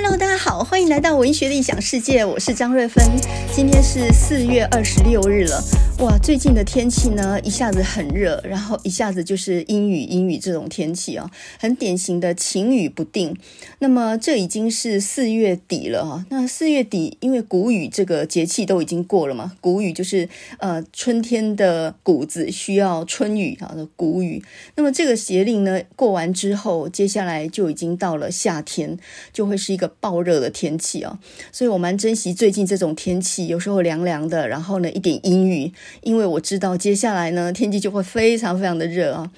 Hello，大家好，欢迎来到文学的异想世界，我是张瑞芬。今天是四月二十六日了，哇，最近的天气呢，一下子很热，然后一下子就是阴雨阴雨这种天气啊，很典型的晴雨不定。那么这已经是四月底了啊，那四月底因为谷雨这个节气都已经过了嘛，谷雨就是呃春天的谷子需要春雨啊的谷雨。那么这个节令呢过完之后，接下来就已经到了夏天，就会是一个。暴热的天气啊，所以我蛮珍惜最近这种天气，有时候凉凉的，然后呢一点阴雨，因为我知道接下来呢天气就会非常非常的热啊。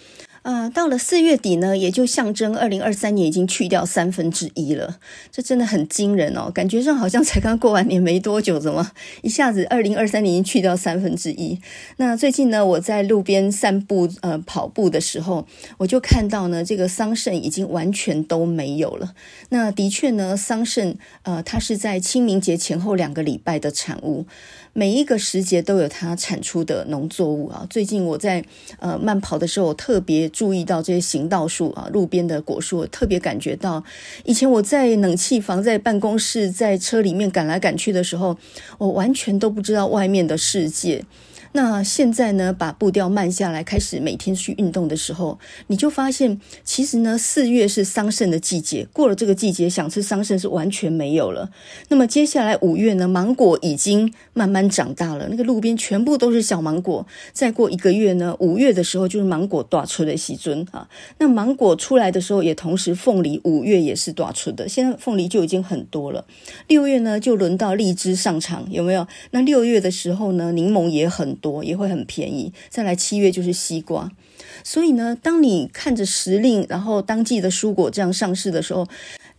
呃，到了四月底呢，也就象征二零二三年已经去掉三分之一了，这真的很惊人哦！感觉上好像才刚过完年没多久，怎么一下子二零二三年已经去掉三分之一？那最近呢，我在路边散步，呃，跑步的时候，我就看到呢，这个桑葚已经完全都没有了。那的确呢，桑葚，呃，它是在清明节前后两个礼拜的产物。每一个时节都有它产出的农作物啊。最近我在呃慢跑的时候，特别注意到这些行道树啊，路边的果树，特别感觉到，以前我在冷气房、在办公室、在车里面赶来赶去的时候，我完全都不知道外面的世界。那现在呢，把步调慢下来，开始每天去运动的时候，你就发现，其实呢，四月是桑葚的季节，过了这个季节，想吃桑葚是完全没有了。那么接下来五月呢，芒果已经慢慢长大了，那个路边全部都是小芒果。再过一个月呢，五月的时候就是芒果大出的时阵啊。那芒果出来的时候，也同时凤梨五月也是大出的，现在凤梨就已经很多了。六月呢，就轮到荔枝上场，有没有？那六月的时候呢，柠檬也很。多也会很便宜，再来七月就是西瓜，所以呢，当你看着时令，然后当季的蔬果这样上市的时候，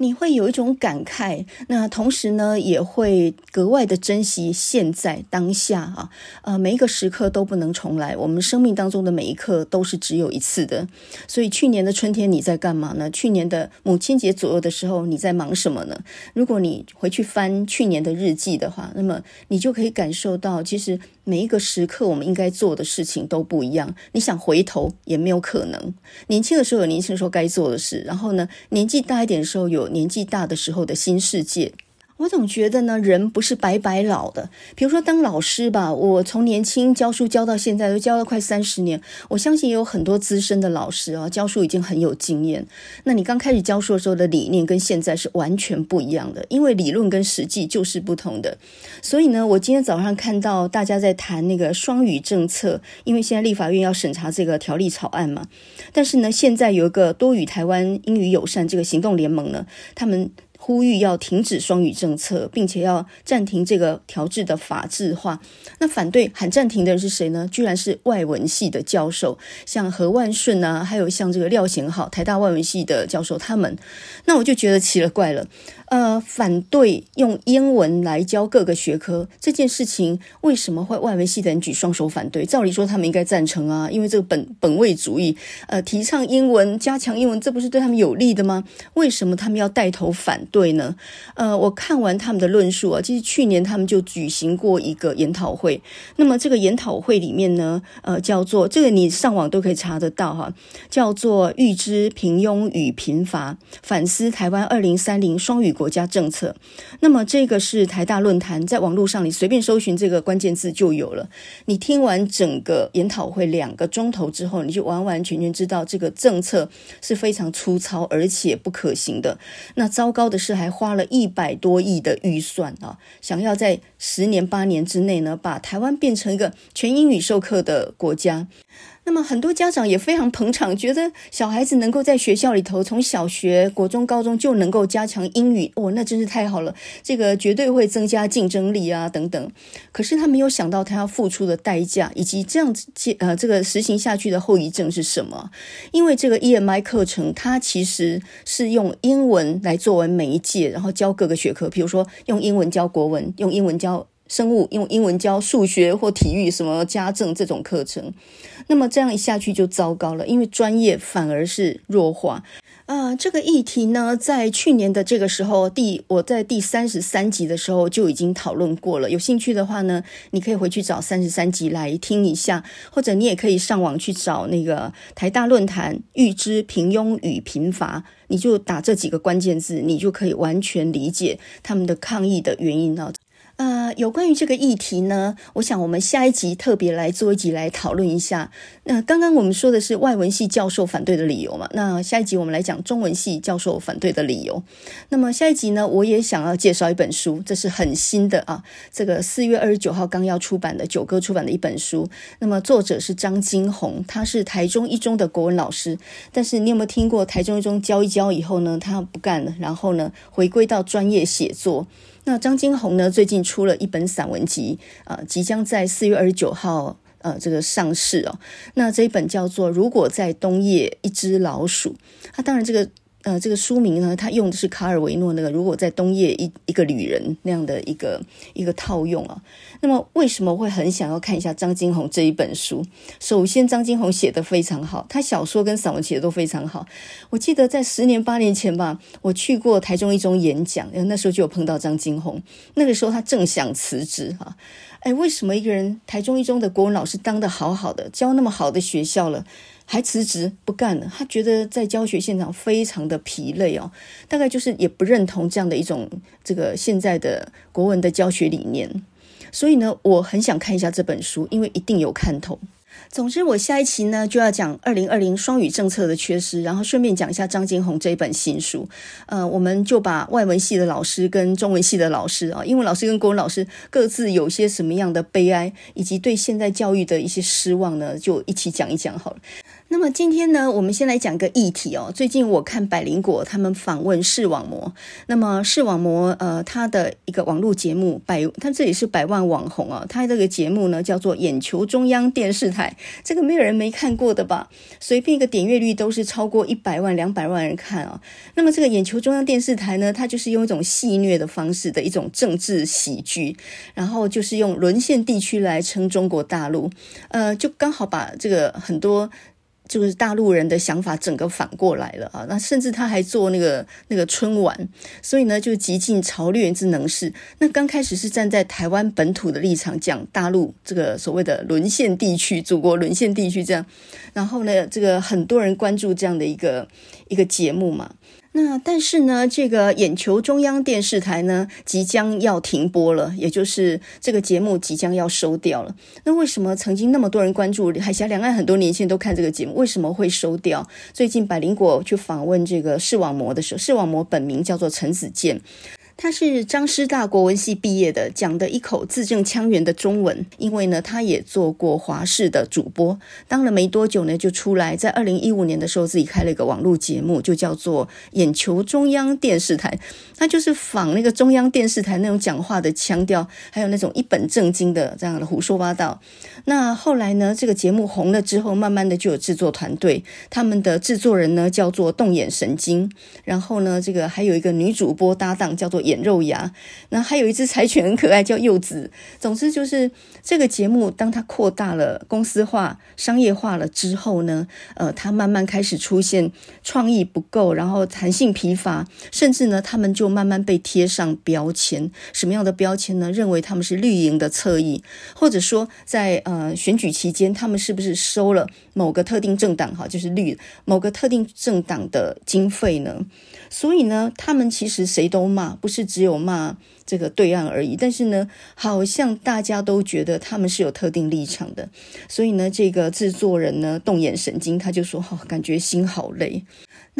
你会有一种感慨，那同时呢，也会格外的珍惜现在当下啊，呃，每一个时刻都不能重来，我们生命当中的每一刻都是只有一次的。所以去年的春天你在干嘛呢？去年的母亲节左右的时候你在忙什么呢？如果你回去翻去年的日记的话，那么你就可以感受到，其实每一个时刻我们应该做的事情都不一样。你想回头也没有可能。年轻的时候有年轻的时候该做的事，然后呢，年纪大一点的时候有。年纪大的时候的新世界。我总觉得呢，人不是白白老的。比如说当老师吧，我从年轻教书教到现在，都教了快三十年。我相信也有很多资深的老师啊，教书已经很有经验。那你刚开始教书的时候的理念跟现在是完全不一样的，因为理论跟实际就是不同的。所以呢，我今天早上看到大家在谈那个双语政策，因为现在立法院要审查这个条例草案嘛。但是呢，现在有一个多语台湾英语友善这个行动联盟呢，他们。呼吁要停止双语政策，并且要暂停这个调制的法制化。那反对喊暂停的人是谁呢？居然是外文系的教授，像何万顺啊，还有像这个廖贤浩，台大外文系的教授，他们。那我就觉得奇了怪了。呃，反对用英文来教各个学科这件事情，为什么会外文系的人举双手反对？照理说他们应该赞成啊，因为这个本本位主义，呃，提倡英文、加强英文，这不是对他们有利的吗？为什么他们要带头反对呢？呃，我看完他们的论述啊，其实去年他们就举行过一个研讨会，那么这个研讨会里面呢，呃，叫做这个你上网都可以查得到哈，叫做“预知平庸与贫乏，反思台湾二零三零双语”。国家政策，那么这个是台大论坛，在网络上你随便搜寻这个关键字就有了。你听完整个研讨会两个钟头之后，你就完完全全知道这个政策是非常粗糙而且不可行的。那糟糕的是，还花了一百多亿的预算啊，想要在十年八年之内呢，把台湾变成一个全英语授课的国家。那么很多家长也非常捧场，觉得小孩子能够在学校里头从小学、国中、高中就能够加强英语，哦，那真是太好了，这个绝对会增加竞争力啊，等等。可是他没有想到他要付出的代价，以及这样子接呃这个实行下去的后遗症是什么？因为这个 EMI 课程，它其实是用英文来作为媒介，然后教各个学科，比如说用英文教国文，用英文教。生物用英文教数学或体育，什么家政这种课程，那么这样一下去就糟糕了，因为专业反而是弱化。啊、这个议题呢，在去年的这个时候，第我在第三十三集的时候就已经讨论过了。有兴趣的话呢，你可以回去找三十三集来听一下，或者你也可以上网去找那个台大论坛“预知平庸与贫乏”，你就打这几个关键字，你就可以完全理解他们的抗议的原因了。呃，有关于这个议题呢，我想我们下一集特别来做一集来讨论一下。那刚刚我们说的是外文系教授反对的理由嘛，那下一集我们来讲中文系教授反对的理由。那么下一集呢，我也想要介绍一本书，这是很新的啊，这个四月二十九号刚要出版的九歌出版的一本书。那么作者是张金红，他是台中一中的国文老师，但是你有没有听过台中一中教一教以后呢，他不干了，然后呢回归到专业写作。那张金红呢，最近出了一本散文集，呃，即将在四月二十九号，呃，这个上市哦。那这一本叫做《如果在冬夜一只老鼠》，它当然这个。呃，这个书名呢，它用的是卡尔维诺那个“如果在冬夜一一个旅人”那样的一个一个套用啊。那么，为什么会很想要看一下张金红这一本书？首先，张金红写得非常好，他小说跟散文写的都非常好。我记得在十年八年前吧，我去过台中一中演讲，那时候就有碰到张金红。那个时候他正想辞职哈，哎，为什么一个人台中一中的国文老师当得好好的，教那么好的学校了？还辞职不干了，他觉得在教学现场非常的疲累哦，大概就是也不认同这样的一种这个现在的国文的教学理念，所以呢，我很想看一下这本书，因为一定有看头。总之，我下一期呢就要讲二零二零双语政策的缺失，然后顺便讲一下张金红这一本新书。呃，我们就把外文系的老师跟中文系的老师啊，英文老师跟国文老师各自有些什么样的悲哀，以及对现在教育的一些失望呢，就一起讲一讲好了。那么今天呢，我们先来讲个议题哦。最近我看百灵果他们访问视网膜，那么视网膜呃，他的一个网络节目百，他这里是百万网红啊、哦，他这个节目呢叫做眼球中央电视台，这个没有人没看过的吧？随便一个点阅率都是超过一百万、两百万人看、哦。那么这个眼球中央电视台呢，它就是用一种戏谑的方式的一种政治喜剧，然后就是用沦陷地区来称中国大陆，呃，就刚好把这个很多。就是大陆人的想法整个反过来了啊！那甚至他还做那个那个春晚，所以呢就极尽潮流之能事。那刚开始是站在台湾本土的立场讲大陆这个所谓的沦陷地区、祖国沦陷地区这样，然后呢这个很多人关注这样的一个一个节目嘛。那但是呢，这个眼球中央电视台呢，即将要停播了，也就是这个节目即将要收掉了。那为什么曾经那么多人关注海峡两岸，很多年轻人都看这个节目，为什么会收掉？最近百灵果去访问这个视网膜的时候，视网膜本名叫做陈子健。他是张师大国文系毕业的，讲的一口字正腔圆的中文。因为呢，他也做过华视的主播，当了没多久呢，就出来，在二零一五年的时候自己开了一个网络节目，就叫做眼球中央电视台。他就是仿那个中央电视台那种讲话的腔调，还有那种一本正经的这样的胡说八道。那后来呢，这个节目红了之后，慢慢的就有制作团队，他们的制作人呢叫做动眼神经，然后呢，这个还有一个女主播搭档叫做。肉芽，那还有一只柴犬很可爱，叫柚子。总之就是这个节目，当它扩大了、公司化、商业化了之后呢，呃，它慢慢开始出现创意不够，然后弹性疲乏，甚至呢，他们就慢慢被贴上标签。什么样的标签呢？认为他们是绿营的侧翼，或者说在呃选举期间，他们是不是收了某个特定政党哈，就是绿某个特定政党的经费呢？所以呢，他们其实谁都骂，不是只有骂这个对岸而已。但是呢，好像大家都觉得他们是有特定立场的。所以呢，这个制作人呢，动眼神经，他就说：“哦，感觉心好累。”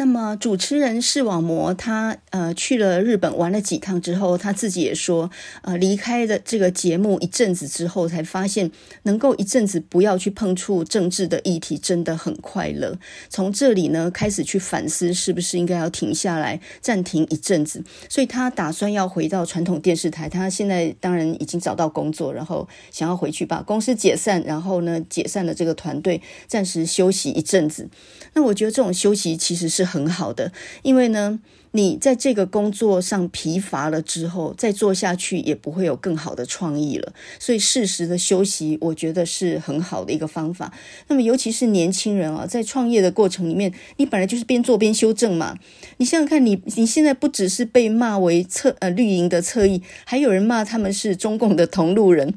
那么主持人视网膜，他呃去了日本玩了几趟之后，他自己也说，呃离开的这个节目一阵子之后，才发现能够一阵子不要去碰触政治的议题，真的很快乐。从这里呢开始去反思，是不是应该要停下来暂停一阵子？所以他打算要回到传统电视台。他现在当然已经找到工作，然后想要回去把公司解散，然后呢解散了这个团队，暂时休息一阵子。那我觉得这种休息其实是。很好的，因为呢。你在这个工作上疲乏了之后，再做下去也不会有更好的创意了。所以适时的休息，我觉得是很好的一个方法。那么，尤其是年轻人啊，在创业的过程里面，你本来就是边做边修正嘛。你想想看，你你现在不只是被骂为侧呃绿营的侧翼，还有人骂他们是中共的同路人，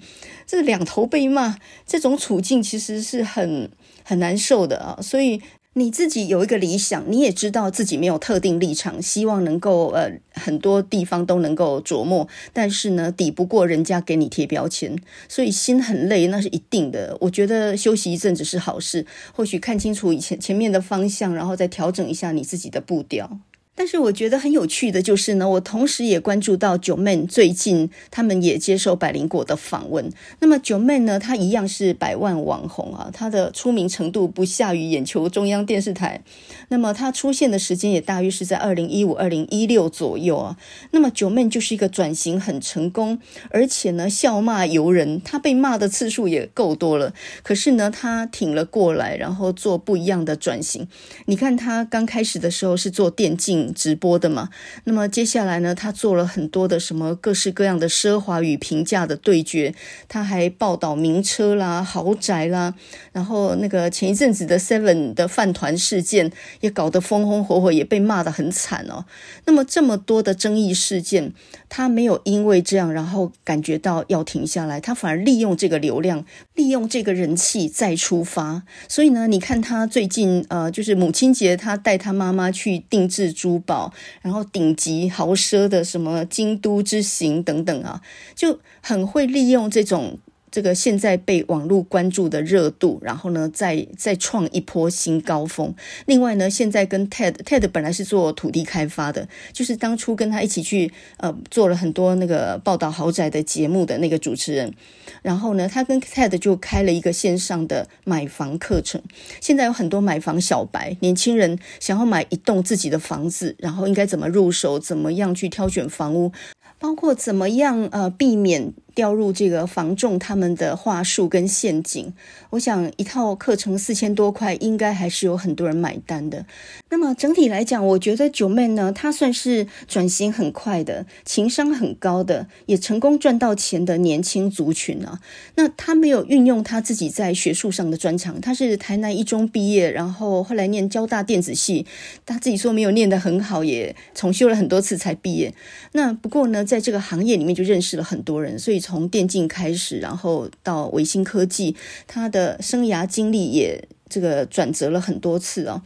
这两头被骂，这种处境其实是很很难受的啊。所以。你自己有一个理想，你也知道自己没有特定立场，希望能够呃很多地方都能够琢磨，但是呢，抵不过人家给你贴标签，所以心很累，那是一定的。我觉得休息一阵子是好事，或许看清楚以前前面的方向，然后再调整一下你自己的步调。但是我觉得很有趣的就是呢，我同时也关注到九妹最近他们也接受百灵果的访问。那么九妹呢，她一样是百万网红啊，她的出名程度不下于眼球中央电视台。那么他出现的时间也大约是在二零一五、二零一六左右啊。那么九妹就是一个转型很成功，而且呢笑骂由人，他被骂的次数也够多了。可是呢，他挺了过来，然后做不一样的转型。你看他刚开始的时候是做电竞。直播的嘛，那么接下来呢，他做了很多的什么各式各样的奢华与平价的对决，他还报道名车啦、豪宅啦，然后那个前一阵子的 Seven 的饭团事件也搞得风风火火，也被骂得很惨哦。那么这么多的争议事件，他没有因为这样然后感觉到要停下来，他反而利用这个流量，利用这个人气再出发。所以呢，你看他最近呃，就是母亲节，他带他妈妈去定制珠。宝，然后顶级豪奢的什么京都之行等等啊，就很会利用这种。这个现在被网络关注的热度，然后呢，再再创一波新高峰。另外呢，现在跟 TED TED 本来是做土地开发的，就是当初跟他一起去呃做了很多那个报道豪宅的节目的那个主持人。然后呢，他跟 TED 就开了一个线上的买房课程。现在有很多买房小白年轻人想要买一栋自己的房子，然后应该怎么入手，怎么样去挑选房屋，包括怎么样呃避免。掉入这个房仲他们的话术跟陷阱，我想一套课程四千多块，应该还是有很多人买单的。那么整体来讲，我觉得九妹呢，她算是转型很快的，情商很高的，也成功赚到钱的年轻族群啊。那她没有运用她自己在学术上的专长，她是台南一中毕业，然后后来念交大电子系，她自己说没有念得很好，也重修了很多次才毕业。那不过呢，在这个行业里面就认识了很多人，所以从电竞开始，然后到维新科技，他的生涯经历也这个转折了很多次啊。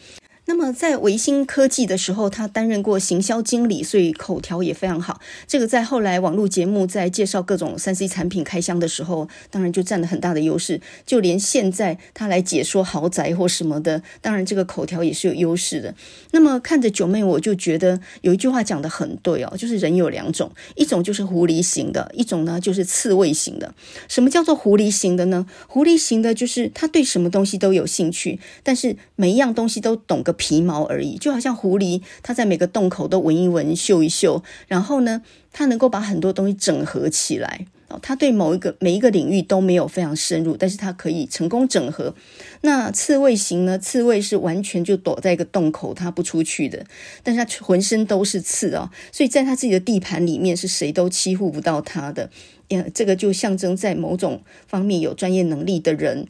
那么在维星科技的时候，他担任过行销经理，所以口条也非常好。这个在后来网络节目在介绍各种三 C 产品开箱的时候，当然就占了很大的优势。就连现在他来解说豪宅或什么的，当然这个口条也是有优势的。那么看着九妹我就觉得有一句话讲得很对哦，就是人有两种，一种就是狐狸型的，一种呢就是刺猬型的。什么叫做狐狸型的呢？狐狸型的就是他对什么东西都有兴趣，但是每一样东西都懂个。皮毛而已，就好像狐狸，它在每个洞口都闻一闻、嗅一嗅，然后呢，它能够把很多东西整合起来。哦，它对某一个每一个领域都没有非常深入，但是它可以成功整合。那刺猬型呢？刺猬是完全就躲在一个洞口，它不出去的，但是它浑身都是刺哦，所以在它自己的地盘里面是谁都欺负不到它的。嗯，这个就象征在某种方面有专业能力的人。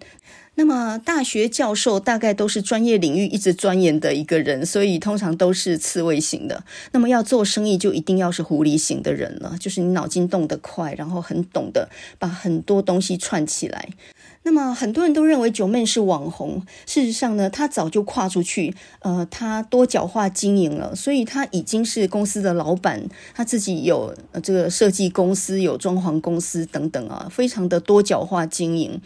那么，大学教授大概都是专业领域一直钻研的一个人，所以通常都是刺猬型的。那么要做生意，就一定要是狐狸型的人了，就是你脑筋动得快，然后很懂得把很多东西串起来。那么很多人都认为九妹是网红，事实上呢，她早就跨出去，呃，她多角化经营了，所以她已经是公司的老板，她自己有这个设计公司、有装潢公司等等啊，非常的多角化经营。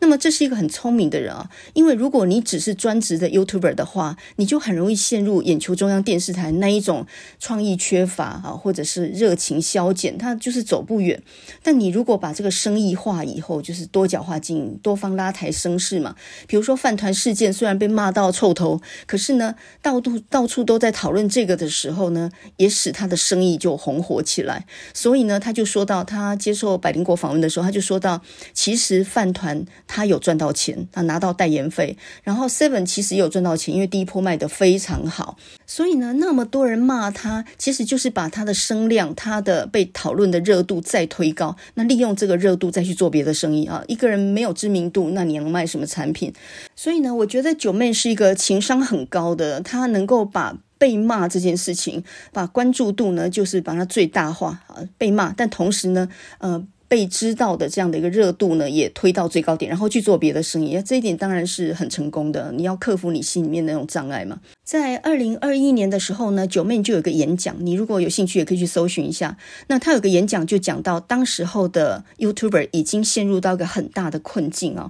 那么这是一个很聪明的人啊，因为如果你只是专职的 YouTuber 的话，你就很容易陷入眼球中央电视台那一种创意缺乏啊，或者是热情消减，他就是走不远。但你如果把这个生意化以后，就是多角化经营。多方拉抬声势嘛。比如说饭团事件，虽然被骂到臭头，可是呢，到处到处都在讨论这个的时候呢，也使他的生意就红火起来。所以呢，他就说到，他接受百灵果访问的时候，他就说到，其实饭团他有赚到钱，他拿到代言费，然后 Seven 其实也有赚到钱，因为第一波卖得非常好。所以呢，那么多人骂他，其实就是把他的声量、他的被讨论的热度再推高。那利用这个热度再去做别的生意啊。一个人没有知名度，那你能卖什么产品？所以呢，我觉得九妹是一个情商很高的，她能够把被骂这件事情，把关注度呢，就是把它最大化啊。被骂，但同时呢，呃。被知道的这样的一个热度呢，也推到最高点，然后去做别的生意，这一点当然是很成功的。你要克服你心里面那种障碍嘛。在二零二一年的时候呢九妹就有个演讲，你如果有兴趣，也可以去搜寻一下。那他有个演讲就讲到，当时候的 YouTuber 已经陷入到一个很大的困境啊。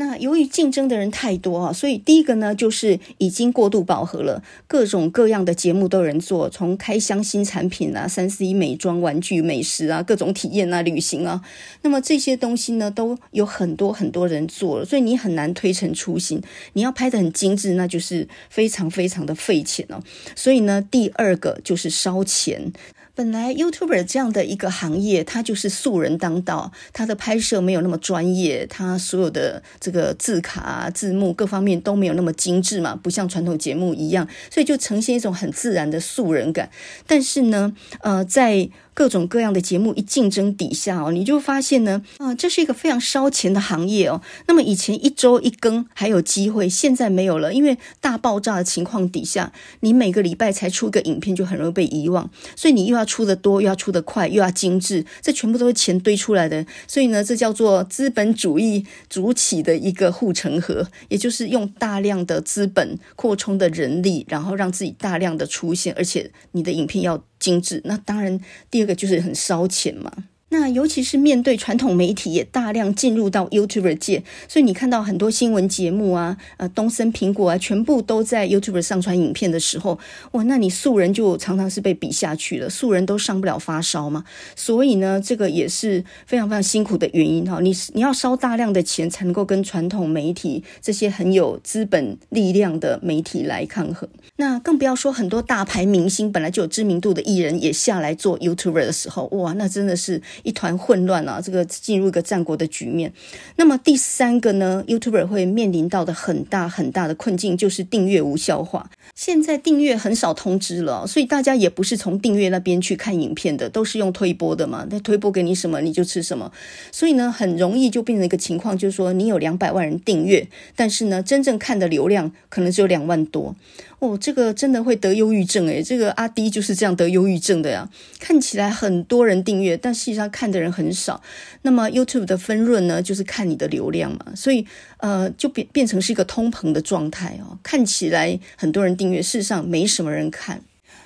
那由于竞争的人太多啊，所以第一个呢，就是已经过度饱和了，各种各样的节目都有人做，从开箱新产品啊、三 C 美妆、玩具、美食啊、各种体验啊、旅行啊，那么这些东西呢，都有很多很多人做了，所以你很难推陈出新。你要拍得很精致，那就是非常非常的费钱哦。所以呢，第二个就是烧钱。本来 YouTuber 这样的一个行业，它就是素人当道，它的拍摄没有那么专业，它所有的这个字卡啊、字幕各方面都没有那么精致嘛，不像传统节目一样，所以就呈现一种很自然的素人感。但是呢，呃，在各种各样的节目一竞争底下哦，你就发现呢，啊，这是一个非常烧钱的行业哦。那么以前一周一更还有机会，现在没有了，因为大爆炸的情况底下，你每个礼拜才出个影片就很容易被遗忘，所以你又要出得多，又要出得快，又要精致，这全部都是钱堆出来的。所以呢，这叫做资本主义主起的一个护城河，也就是用大量的资本扩充的人力，然后让自己大量的出现，而且你的影片要精致，那当然，第二个就是很烧钱嘛。那尤其是面对传统媒体也大量进入到 YouTuber 界，所以你看到很多新闻节目啊，呃，东森、苹果啊，全部都在 YouTuber 上传影片的时候，哇，那你素人就常常是被比下去了，素人都上不了发烧嘛。所以呢，这个也是非常非常辛苦的原因哈。你你要烧大量的钱才能够跟传统媒体这些很有资本力量的媒体来抗衡。那更不要说很多大牌明星本来就有知名度的艺人也下来做 YouTuber 的时候，哇，那真的是。一团混乱啊！这个进入一个战国的局面。那么第三个呢，YouTuber 会面临到的很大很大的困境就是订阅无效化。现在订阅很少通知了，所以大家也不是从订阅那边去看影片的，都是用推播的嘛。那推播给你什么你就吃什么，所以呢，很容易就变成一个情况，就是说你有两百万人订阅，但是呢，真正看的流量可能只有两万多。哦，这个真的会得忧郁症诶，这个阿迪就是这样得忧郁症的呀。看起来很多人订阅，但实际上看的人很少。那么 YouTube 的分润呢，就是看你的流量嘛，所以呃，就变变成是一个通膨的状态哦。看起来很多人订阅，事实上没什么人看。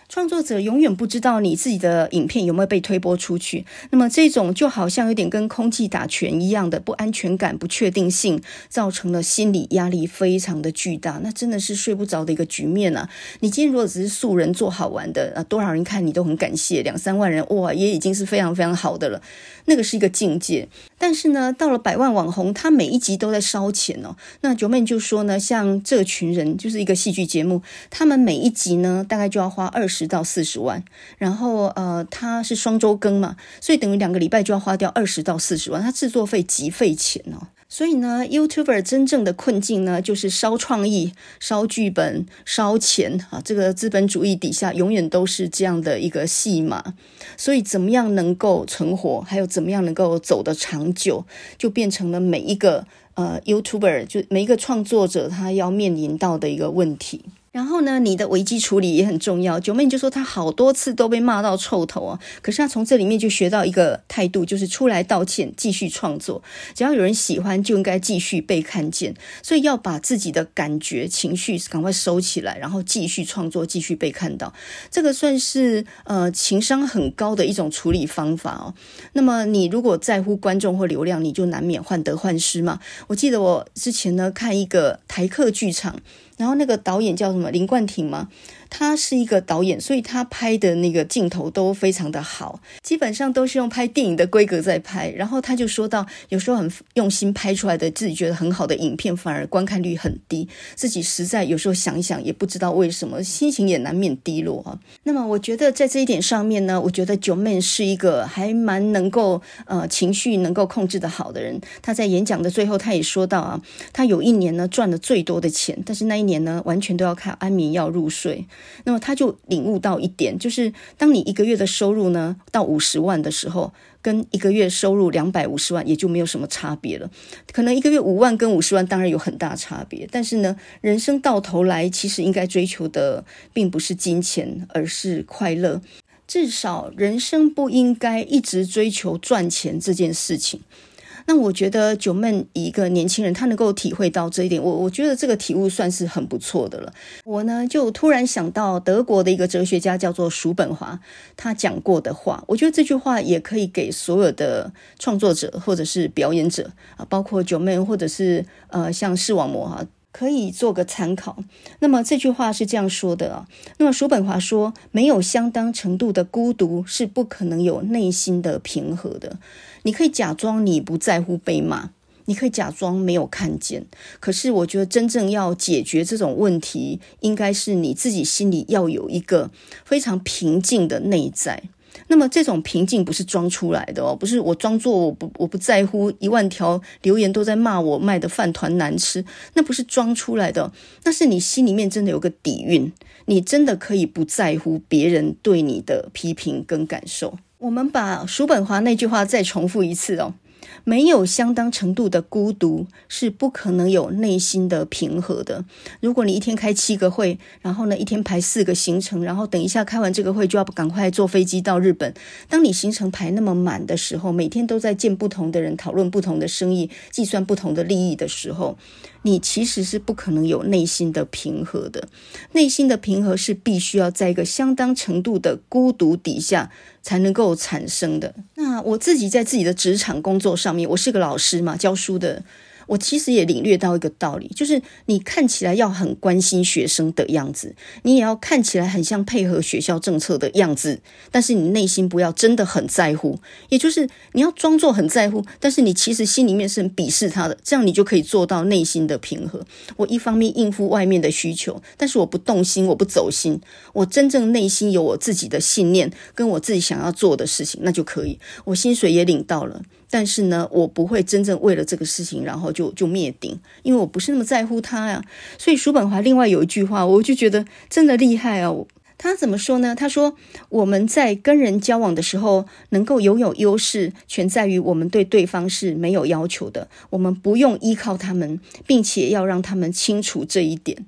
创作者永远不知道你自己的影片有没有被推播出去，那么这种就好像有点跟空气打拳一样的不安全感、不确定性，造成了心理压力非常的巨大，那真的是睡不着的一个局面啊！你今天如果只是素人做好玩的啊，多少人看你都很感谢，两三万人哇，也已经是非常非常好的了，那个是一个境界。但是呢，到了百万网红，他每一集都在烧钱哦。那九妹就说呢，像这群人就是一个戏剧节目，他们每一集呢大概就要花二十十到四十万，然后呃，他是双周更嘛，所以等于两个礼拜就要花掉二十到四十万，他制作费极费钱哦。所以呢，YouTuber 真正的困境呢，就是烧创意、烧剧本、烧钱啊！这个资本主义底下永远都是这样的一个戏码。所以，怎么样能够存活，还有怎么样能够走得长久，就变成了每一个呃 YouTuber 就每一个创作者他要面临到的一个问题。然后呢，你的危机处理也很重要。Joeman 就说他好多次都被骂到臭头啊，可是他从这里面就学到一个态度，就是出来道歉，继续创作。只要有人喜欢，就应该继续被看见。所以要把自己的感觉、情绪赶快收起来，然后继续创作，继续被看到。这个算是呃情商很高的一种处理方法哦。那么你如果在乎观众或流量，你就难免患得患失嘛。我记得我之前呢看一个台客剧场。然后那个导演叫什么林冠廷吗？他是一个导演，所以他拍的那个镜头都非常的好，基本上都是用拍电影的规格在拍。然后他就说到，有时候很用心拍出来的自己觉得很好的影片，反而观看率很低，自己实在有时候想一想也不知道为什么，心情也难免低落啊。那么我觉得在这一点上面呢，我觉得九妹是一个还蛮能够呃情绪能够控制得好的人。他在演讲的最后，他也说到啊，他有一年呢赚了最多的钱，但是那一年呢完全都要靠安眠药入睡。那么他就领悟到一点，就是当你一个月的收入呢到五十万的时候，跟一个月收入两百五十万也就没有什么差别了。可能一个月五万跟五十万当然有很大差别，但是呢，人生到头来其实应该追求的并不是金钱，而是快乐。至少人生不应该一直追求赚钱这件事情。那我觉得 Joeman 一个年轻人，他能够体会到这一点，我我觉得这个体悟算是很不错的了。我呢就突然想到德国的一个哲学家叫做叔本华，他讲过的话，我觉得这句话也可以给所有的创作者或者是表演者啊，包括 Joeman 或者是呃像视网膜哈。可以做个参考。那么这句话是这样说的啊。那么叔本华说，没有相当程度的孤独是不可能有内心的平和的。你可以假装你不在乎被骂，你可以假装没有看见。可是我觉得真正要解决这种问题，应该是你自己心里要有一个非常平静的内在。那么这种平静不是装出来的哦，不是我装作我不我不在乎，一万条留言都在骂我卖的饭团难吃，那不是装出来的，那是你心里面真的有个底蕴，你真的可以不在乎别人对你的批评跟感受。我们把叔本华那句话再重复一次哦。没有相当程度的孤独，是不可能有内心的平和的。如果你一天开七个会，然后呢，一天排四个行程，然后等一下开完这个会就要赶快坐飞机到日本。当你行程排那么满的时候，每天都在见不同的人，讨论不同的生意，计算不同的利益的时候，你其实是不可能有内心的平和的。内心的平和是必须要在一个相当程度的孤独底下才能够产生的。那我自己在自己的职场工作上面，我是个老师嘛，教书的。我其实也领略到一个道理，就是你看起来要很关心学生的样子，你也要看起来很像配合学校政策的样子，但是你内心不要真的很在乎，也就是你要装作很在乎，但是你其实心里面是很鄙视他的，这样你就可以做到内心的平和。我一方面应付外面的需求，但是我不动心，我不走心，我真正内心有我自己的信念，跟我自己想要做的事情，那就可以。我薪水也领到了。但是呢，我不会真正为了这个事情，然后就就灭顶，因为我不是那么在乎他呀。所以叔本华另外有一句话，我就觉得真的厉害啊。他怎么说呢？他说，我们在跟人交往的时候，能够拥有优势，全在于我们对对方是没有要求的，我们不用依靠他们，并且要让他们清楚这一点。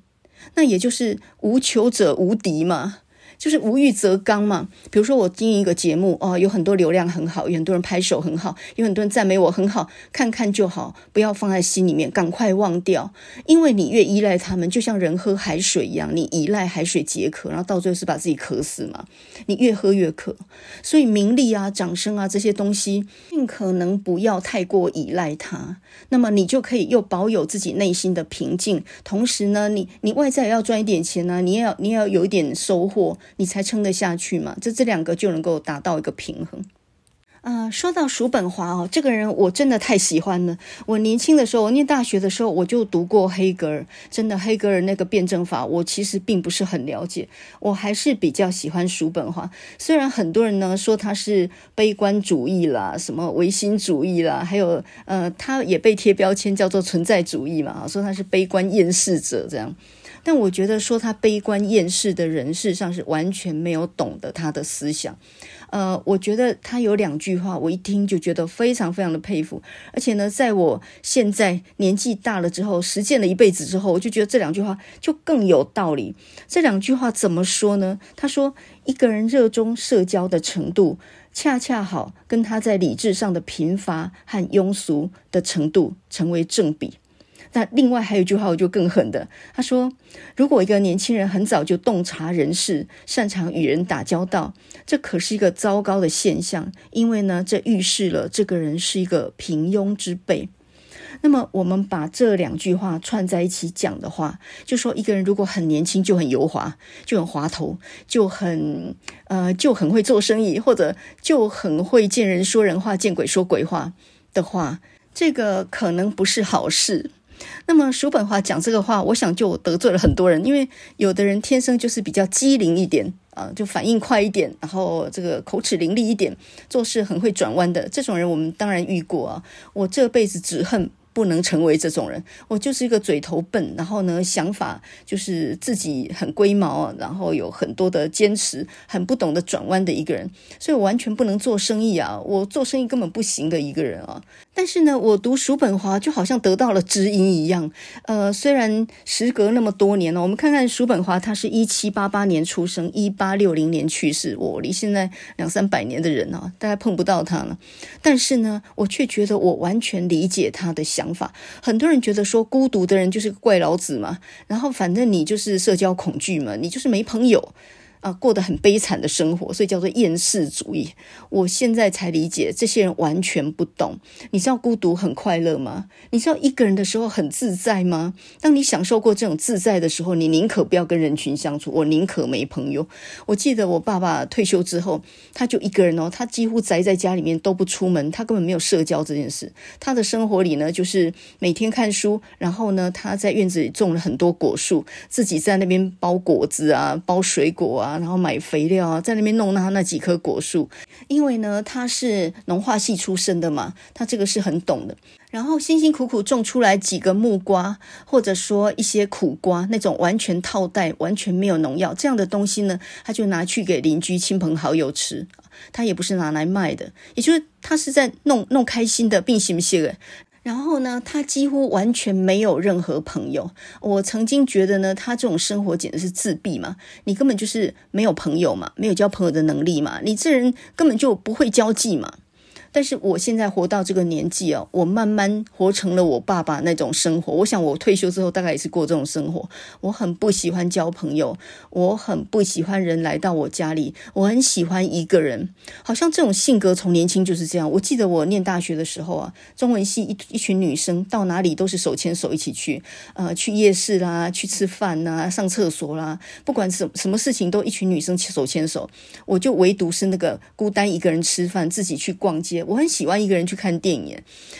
那也就是无求者无敌嘛。就是无欲则刚嘛。比如说我经营一个节目哦，有很多流量很好，有很多人拍手很好，有很多人赞美我很好，看看就好，不要放在心里面，赶快忘掉。因为你越依赖他们，就像人喝海水一样，你依赖海水解渴，然后到最后是把自己渴死嘛。你越喝越渴，所以名利啊、掌声啊这些东西，尽可能不要太过依赖它。那么你就可以又保有自己内心的平静，同时呢，你你外在也要赚一点钱呢、你也要你也要有一点收获。你才撑得下去嘛？这这两个就能够达到一个平衡。啊、说到叔本华哦，这个人我真的太喜欢了。我年轻的时候，我念大学的时候，我就读过黑格尔。真的，黑格尔那个辩证法，我其实并不是很了解。我还是比较喜欢叔本华。虽然很多人呢说他是悲观主义啦，什么唯心主义啦，还有呃，他也被贴标签叫做存在主义嘛，说他是悲观厌世者这样。但我觉得说他悲观厌世的人，事上是完全没有懂得他的思想。呃，我觉得他有两句话，我一听就觉得非常非常的佩服。而且呢，在我现在年纪大了之后，实践了一辈子之后，我就觉得这两句话就更有道理。这两句话怎么说呢？他说，一个人热衷社交的程度，恰恰好跟他在理智上的贫乏和庸俗的程度成为正比。那另外还有一句话，我就更狠的。他说：“如果一个年轻人很早就洞察人世，擅长与人打交道，这可是一个糟糕的现象，因为呢，这预示了这个人是一个平庸之辈。”那么我们把这两句话串在一起讲的话，就说一个人如果很年轻就很油滑，就很滑头，就很呃就很会做生意，或者就很会见人说人话，见鬼说鬼话的话，这个可能不是好事。那么叔本华讲这个话，我想就得罪了很多人，因为有的人天生就是比较机灵一点啊，就反应快一点，然后这个口齿伶俐一点，做事很会转弯的这种人，我们当然遇过啊。我这辈子只恨。不能成为这种人，我就是一个嘴头笨，然后呢，想法就是自己很龟毛，然后有很多的坚持，很不懂得转弯的一个人，所以我完全不能做生意啊，我做生意根本不行的一个人啊。但是呢，我读叔本华就好像得到了知音一样，呃，虽然时隔那么多年了，我们看看叔本华，他是一七八八年出生，一八六零年去世，我离现在两三百年的人啊，大概碰不到他了，但是呢，我却觉得我完全理解他的想。想法，很多人觉得说孤独的人就是个怪老子嘛，然后反正你就是社交恐惧嘛，你就是没朋友。啊，过得很悲惨的生活，所以叫做厌世主义。我现在才理解，这些人完全不懂。你知道孤独很快乐吗？你知道一个人的时候很自在吗？当你享受过这种自在的时候，你宁可不要跟人群相处，我宁可没朋友。我记得我爸爸退休之后，他就一个人哦，他几乎宅在家里面都不出门，他根本没有社交这件事。他的生活里呢，就是每天看书，然后呢，他在院子里种了很多果树，自己在那边包果子啊，包水果啊。然后买肥料啊，在那边弄他那几棵果树，因为呢，他是农化系出身的嘛，他这个是很懂的。然后辛辛苦苦种出来几个木瓜，或者说一些苦瓜，那种完全套袋、完全没有农药这样的东西呢，他就拿去给邻居、亲朋好友吃。他也不是拿来卖的，也就是他是在弄弄开心的，并行不行。然后呢，他几乎完全没有任何朋友。我曾经觉得呢，他这种生活简直是自闭嘛，你根本就是没有朋友嘛，没有交朋友的能力嘛，你这人根本就不会交际嘛。但是我现在活到这个年纪啊，我慢慢活成了我爸爸那种生活。我想我退休之后大概也是过这种生活。我很不喜欢交朋友，我很不喜欢人来到我家里，我很喜欢一个人。好像这种性格从年轻就是这样。我记得我念大学的时候啊，中文系一一群女生到哪里都是手牵手一起去，呃，去夜市啦，去吃饭啦，上厕所啦，不管什什么事情都一群女生手牵手。我就唯独是那个孤单一个人吃饭，自己去逛街。我很喜欢一个人去看电影，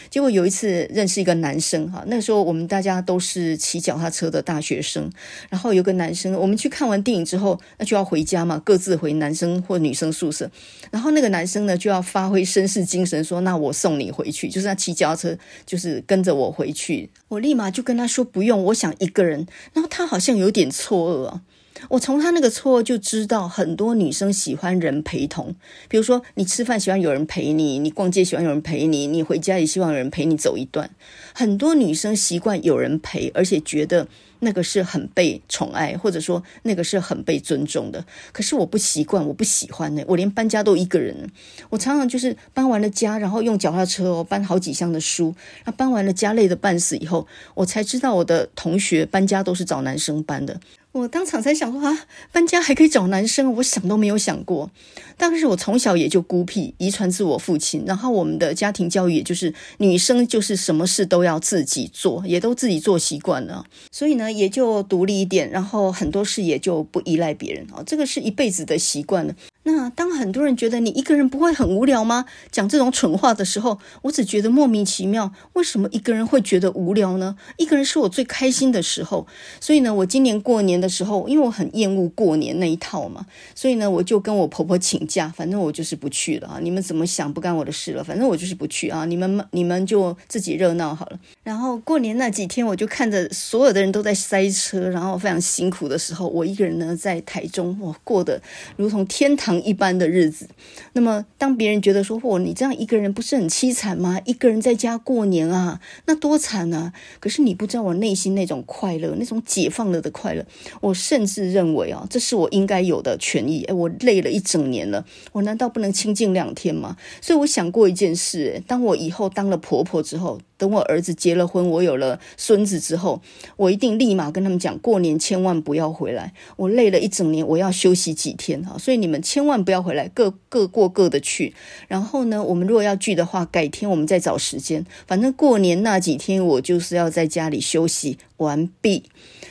结果有一次认识一个男生哈，那时候我们大家都是骑脚踏车的大学生，然后有个男生，我们去看完电影之后，那就要回家嘛，各自回男生或女生宿舍，然后那个男生呢就要发挥绅士精神，说那我送你回去，就是他骑脚踏车，就是跟着我回去，我立马就跟他说不用，我想一个人，然后他好像有点错愕啊。我从他那个错就知道，很多女生喜欢人陪同。比如说，你吃饭喜欢有人陪你，你逛街喜欢有人陪你，你回家也希望有人陪你走一段。很多女生习惯有人陪，而且觉得那个是很被宠爱，或者说那个是很被尊重的。可是我不习惯，我不喜欢呢。我连搬家都一个人，我常常就是搬完了家，然后用脚踏车哦搬好几箱的书，那搬完了家累得半死以后，我才知道我的同学搬家都是找男生搬的。我当场才想说啊，搬家还可以找男生，我想都没有想过。但是我从小也就孤僻，遗传自我父亲，然后我们的家庭教育也就是女生就是什么事都要自己做，也都自己做习惯了，所以呢也就独立一点，然后很多事也就不依赖别人啊，这个是一辈子的习惯了。那当很多人觉得你一个人不会很无聊吗？讲这种蠢话的时候，我只觉得莫名其妙。为什么一个人会觉得无聊呢？一个人是我最开心的时候。所以呢，我今年过年的时候，因为我很厌恶过年那一套嘛，所以呢，我就跟我婆婆请假，反正我就是不去了啊。你们怎么想不干我的事了，反正我就是不去啊。你们你们就自己热闹好了。然后过年那几天，我就看着所有的人都在塞车，然后非常辛苦的时候，我一个人呢在台中，我过得如同天堂一般的日子，那么当别人觉得说，嚯，你这样一个人不是很凄惨吗？一个人在家过年啊，那多惨啊！可是你不知道我内心那种快乐，那种解放了的快乐。我甚至认为啊，这是我应该有的权益。哎，我累了一整年了，我难道不能清静两天吗？所以我想过一件事，当我以后当了婆婆之后。等我儿子结了婚，我有了孙子之后，我一定立马跟他们讲，过年千万不要回来。我累了一整年，我要休息几天哈。所以你们千万不要回来，各各过各的去。然后呢，我们如果要聚的话，改天我们再找时间。反正过年那几天，我就是要在家里休息完毕。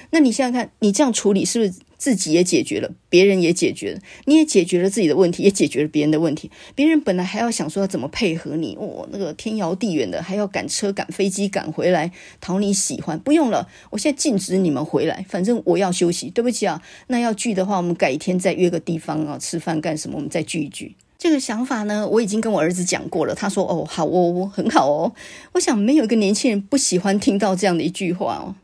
那你想想看，你这样处理是不是？自己也解决了，别人也解决了，你也解决了自己的问题，也解决了别人的问题。别人本来还要想说要怎么配合你，哦，那个天遥地远的，还要赶车、赶飞机、赶回来讨你喜欢，不用了，我现在禁止你们回来，反正我要休息。对不起啊，那要聚的话，我们改天再约个地方啊，吃饭干什么？我们再聚一聚。这个想法呢，我已经跟我儿子讲过了，他说哦，好哦，很好哦。我想没有一个年轻人不喜欢听到这样的一句话哦。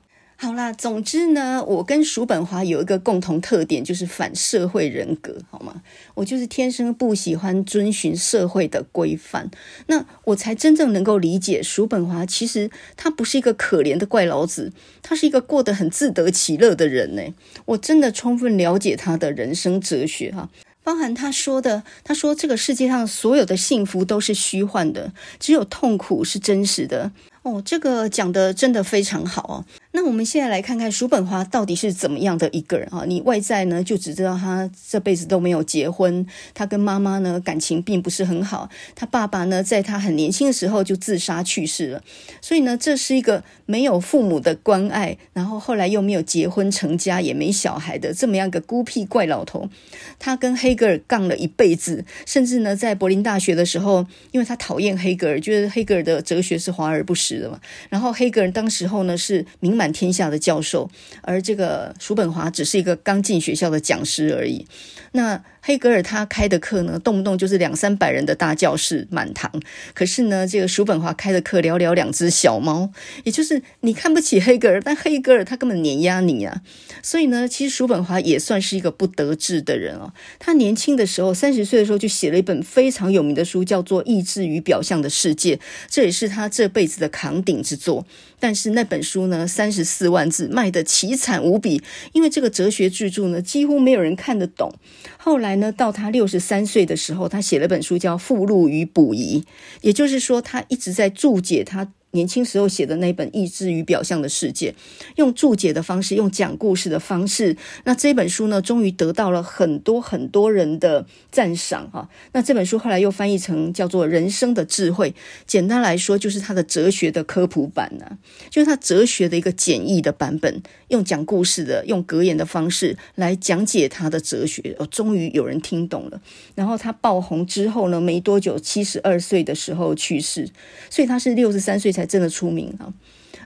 好啦，总之呢，我跟叔本华有一个共同特点，就是反社会人格，好吗？我就是天生不喜欢遵循社会的规范，那我才真正能够理解叔本华。其实他不是一个可怜的怪老子，他是一个过得很自得其乐的人呢。我真的充分了解他的人生哲学哈，包含他说的，他说这个世界上所有的幸福都是虚幻的，只有痛苦是真实的。哦，这个讲得真的非常好哦。那我们现在来看看叔本华到底是怎么样的一个人啊？你外在呢，就只知道他这辈子都没有结婚，他跟妈妈呢感情并不是很好，他爸爸呢在他很年轻的时候就自杀去世了，所以呢，这是一个没有父母的关爱，然后后来又没有结婚成家，也没小孩的这么样一个孤僻怪老头。他跟黑格尔杠了一辈子，甚至呢，在柏林大学的时候，因为他讨厌黑格尔，觉得黑格尔的哲学是华而不实的嘛，然后黑格尔当时候呢是名满天下的教授，而这个叔本华只是一个刚进学校的讲师而已。那黑格尔他开的课呢，动不动就是两三百人的大教室满堂。可是呢，这个叔本华开的课寥寥两只小猫，也就是你看不起黑格尔，但黑格尔他根本碾压你啊。所以呢，其实叔本华也算是一个不得志的人哦。他年轻的时候，三十岁的时候就写了一本非常有名的书，叫做《意志与表象的世界》，这也是他这辈子的扛鼎之作。但是那本书呢，三十四万字，卖得凄惨无比，因为这个哲学巨著呢，几乎没有人看得懂。后来呢，到他六十三岁的时候，他写了本书叫《附录与补遗》，也就是说，他一直在注解他。年轻时候写的那本《意志与表象的世界》，用注解的方式，用讲故事的方式，那这本书呢，终于得到了很多很多人的赞赏哈。那这本书后来又翻译成叫做《人生的智慧》，简单来说就是他的哲学的科普版呢，就是他哲学的一个简易的版本，用讲故事的、用格言的方式来讲解他的哲学。哦，终于有人听懂了。然后他爆红之后呢，没多久，七十二岁的时候去世，所以他是六十三岁才。才真的出名啊，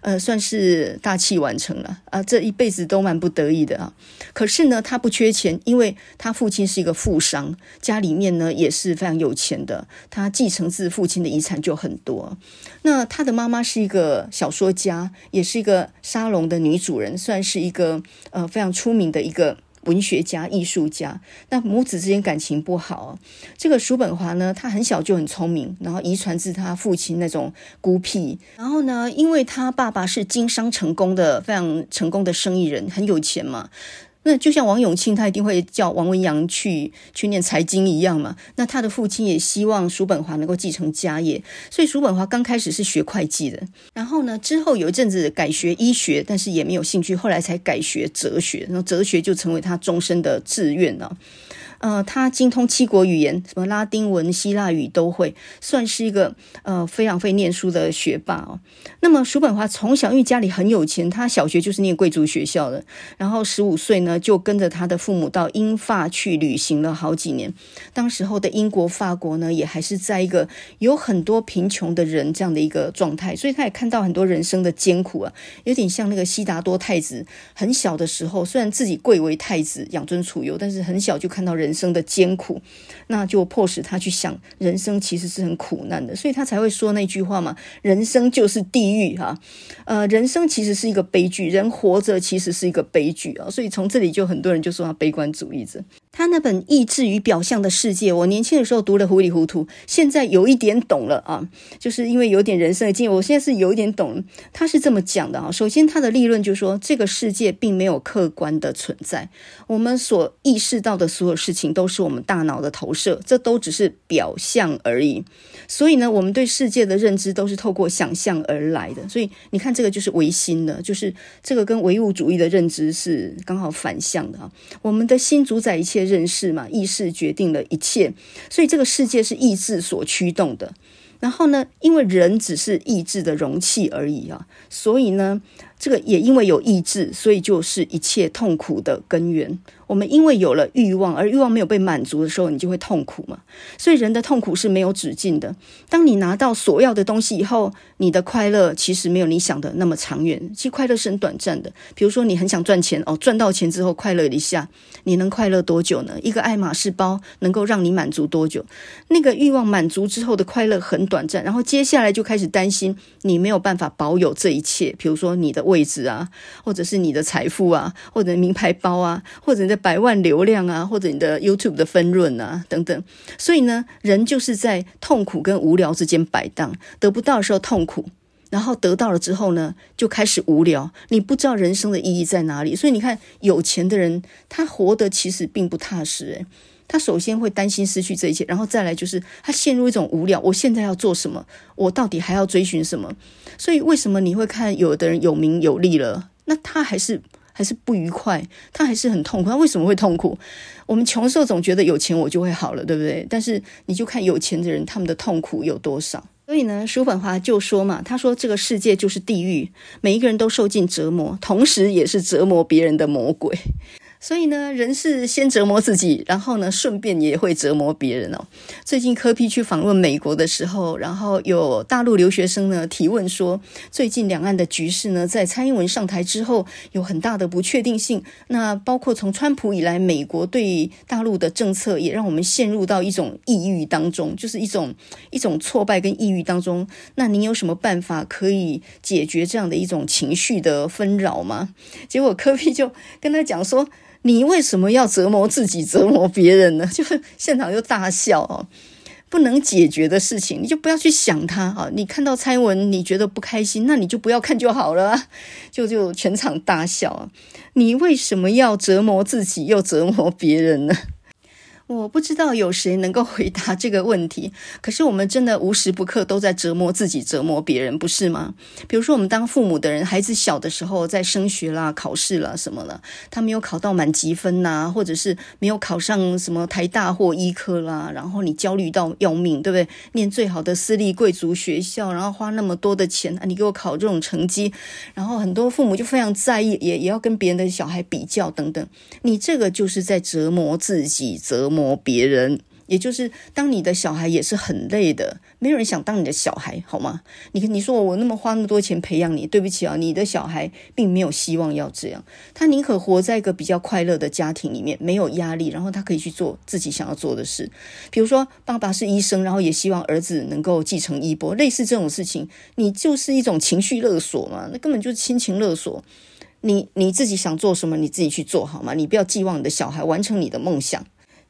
呃，算是大器晚成了啊，这一辈子都蛮不得已的啊。可是呢，他不缺钱，因为他父亲是一个富商，家里面呢也是非常有钱的，他继承自父亲的遗产就很多。那他的妈妈是一个小说家，也是一个沙龙的女主人，算是一个呃非常出名的一个。文学家、艺术家，那母子之间感情不好。这个叔本华呢，他很小就很聪明，然后遗传自他父亲那种孤僻。然后呢，因为他爸爸是经商成功的、非常成功的生意人，很有钱嘛。那就像王永庆，他一定会叫王文洋去去念财经一样嘛。那他的父亲也希望叔本华能够继承家业，所以叔本华刚开始是学会计的，然后呢，之后有一阵子改学医学，但是也没有兴趣，后来才改学哲学，那哲学就成为他终身的志愿了。呃，他精通七国语言，什么拉丁文、希腊语都会，算是一个呃非常会念书的学霸哦。那么叔本华从小因为家里很有钱，他小学就是念贵族学校的，然后十五岁呢就跟着他的父母到英法去旅行了好几年。当时候的英国、法国呢，也还是在一个有很多贫穷的人这样的一个状态，所以他也看到很多人生的艰苦啊，有点像那个悉达多太子，很小的时候虽然自己贵为太子，养尊处优，但是很小就看到人生的艰苦，那就迫使他去想，人生其实是很苦难的，所以他才会说那句话嘛：“人生就是地狱。”哈，呃，人生其实是一个悲剧，人活着其实是一个悲剧啊。所以从这里就很多人就说他悲观主义者。他那本《意志与表象的世界》，我年轻的时候读得糊里糊涂，现在有一点懂了啊，就是因为有点人生的经验，我现在是有一点懂。他是这么讲的啊，首先他的立论就是说，这个世界并没有客观的存在，我们所意识到的所有事情都是我们大脑的投这都只是表象而已。所以呢，我们对世界的认知都是透过想象而来的。所以你看，这个就是唯心的，就是这个跟唯物主义的认知是刚好反向的啊。我们的心主宰一切。认识嘛，意识决定了一切，所以这个世界是意志所驱动的。然后呢，因为人只是意志的容器而已啊，所以呢，这个也因为有意志，所以就是一切痛苦的根源。我们因为有了欲望，而欲望没有被满足的时候，你就会痛苦嘛。所以人的痛苦是没有止境的。当你拿到所要的东西以后，你的快乐其实没有你想的那么长远。其实快乐是很短暂的。比如说你很想赚钱哦，赚到钱之后快乐一下，你能快乐多久呢？一个爱马仕包能够让你满足多久？那个欲望满足之后的快乐很短暂，然后接下来就开始担心你没有办法保有这一切。比如说你的位置啊，或者是你的财富啊，或者名牌包啊，或者的。百万流量啊，或者你的 YouTube 的分润啊，等等。所以呢，人就是在痛苦跟无聊之间摆荡，得不到的时候痛苦，然后得到了之后呢，就开始无聊。你不知道人生的意义在哪里。所以你看，有钱的人他活得其实并不踏实。诶，他首先会担心失去这一切，然后再来就是他陷入一种无聊。我现在要做什么？我到底还要追寻什么？所以为什么你会看有的人有名有利了，那他还是？还是不愉快，他还是很痛苦。他为什么会痛苦？我们穷的时候总觉得有钱我就会好了，对不对？但是你就看有钱的人，他们的痛苦有多少。所以呢，叔本华就说嘛，他说这个世界就是地狱，每一个人都受尽折磨，同时也是折磨别人的魔鬼。所以呢，人是先折磨自己，然后呢，顺便也会折磨别人哦。最近柯 P 去访问美国的时候，然后有大陆留学生呢提问说，最近两岸的局势呢，在蔡英文上台之后有很大的不确定性。那包括从川普以来，美国对大陆的政策也让我们陷入到一种抑郁当中，就是一种一种挫败跟抑郁当中。那您有什么办法可以解决这样的一种情绪的纷扰吗？结果柯 P 就跟他讲说。你为什么要折磨自己、折磨别人呢？就是现场就大笑哦，不能解决的事情，你就不要去想它啊。你看到蔡文，你觉得不开心，那你就不要看就好了。就就全场大笑啊！你为什么要折磨自己又折磨别人呢？我不知道有谁能够回答这个问题，可是我们真的无时不刻都在折磨自己、折磨别人，不是吗？比如说，我们当父母的人，孩子小的时候在升学啦、考试啦什么的，他没有考到满级分呐，或者是没有考上什么台大或医科啦，然后你焦虑到要命，对不对？念最好的私立贵族学校，然后花那么多的钱啊，你给我考这种成绩，然后很多父母就非常在意，也也要跟别人的小孩比较等等，你这个就是在折磨自己，折磨。磨别人，也就是当你的小孩也是很累的，没有人想当你的小孩，好吗？你你说我那么花那么多钱培养你，对不起啊，你的小孩并没有希望要这样，他宁可活在一个比较快乐的家庭里面，没有压力，然后他可以去做自己想要做的事，比如说爸爸是医生，然后也希望儿子能够继承衣钵，类似这种事情，你就是一种情绪勒索嘛，那根本就是亲情勒索。你你自己想做什么，你自己去做好吗？你不要寄望你的小孩完成你的梦想。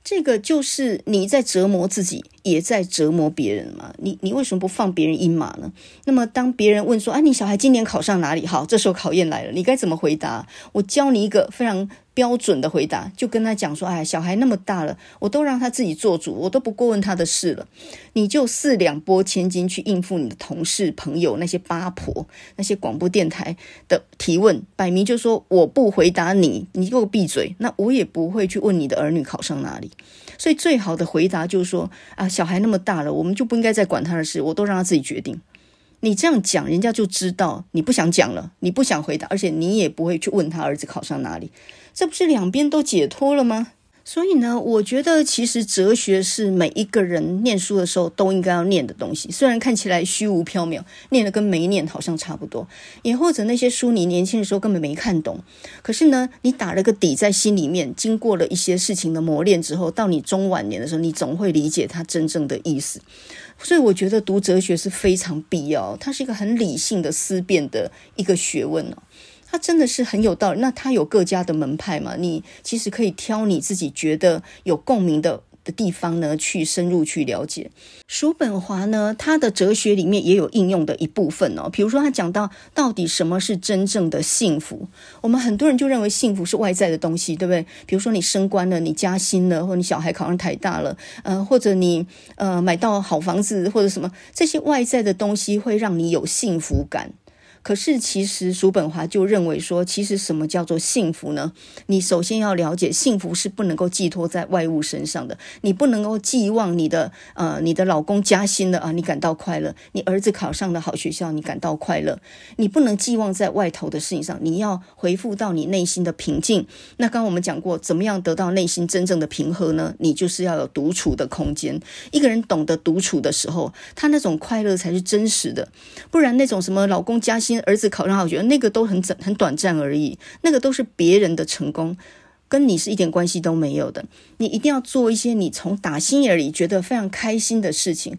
这个就是你在折磨自己，也在折磨别人嘛。你你为什么不放别人一马呢？那么当别人问说：“啊，你小孩今年考上哪里？”好，这时候考验来了，你该怎么回答？我教你一个非常。标准的回答，就跟他讲说：“哎，小孩那么大了，我都让他自己做主，我都不过问他的事了。你就四两拨千斤去应付你的同事、朋友那些八婆、那些广播电台的提问，摆明就说我不回答你，你给我闭嘴。那我也不会去问你的儿女考上哪里。所以最好的回答就是说：啊，小孩那么大了，我们就不应该再管他的事，我都让他自己决定。你这样讲，人家就知道你不想讲了，你不想回答，而且你也不会去问他儿子考上哪里。”这不是两边都解脱了吗？所以呢，我觉得其实哲学是每一个人念书的时候都应该要念的东西。虽然看起来虚无缥缈，念的跟没念好像差不多，也或者那些书你年轻的时候根本没看懂，可是呢，你打了个底在心里面，经过了一些事情的磨练之后，到你中晚年的时候，你总会理解它真正的意思。所以我觉得读哲学是非常必要，它是一个很理性的思辨的一个学问哦。他真的是很有道理。那他有各家的门派嘛？你其实可以挑你自己觉得有共鸣的的地方呢，去深入去了解。叔本华呢，他的哲学里面也有应用的一部分哦。比如说，他讲到到底什么是真正的幸福？我们很多人就认为幸福是外在的东西，对不对？比如说你升官了，你加薪了，或你小孩考上台大了，呃，或者你呃买到好房子，或者什么这些外在的东西会让你有幸福感。可是其实叔本华就认为说，其实什么叫做幸福呢？你首先要了解，幸福是不能够寄托在外物身上的。你不能够寄望你的呃你的老公加薪了啊，你感到快乐；你儿子考上了好学校，你感到快乐。你不能寄望在外头的事情上，你要回复到你内心的平静。那刚刚我们讲过，怎么样得到内心真正的平和呢？你就是要有独处的空间。一个人懂得独处的时候，他那种快乐才是真实的。不然那种什么老公加薪、儿子考上好学校，那个都很很短暂而已，那个都是别人的成功，跟你是一点关系都没有的。你一定要做一些你从打心眼里觉得非常开心的事情。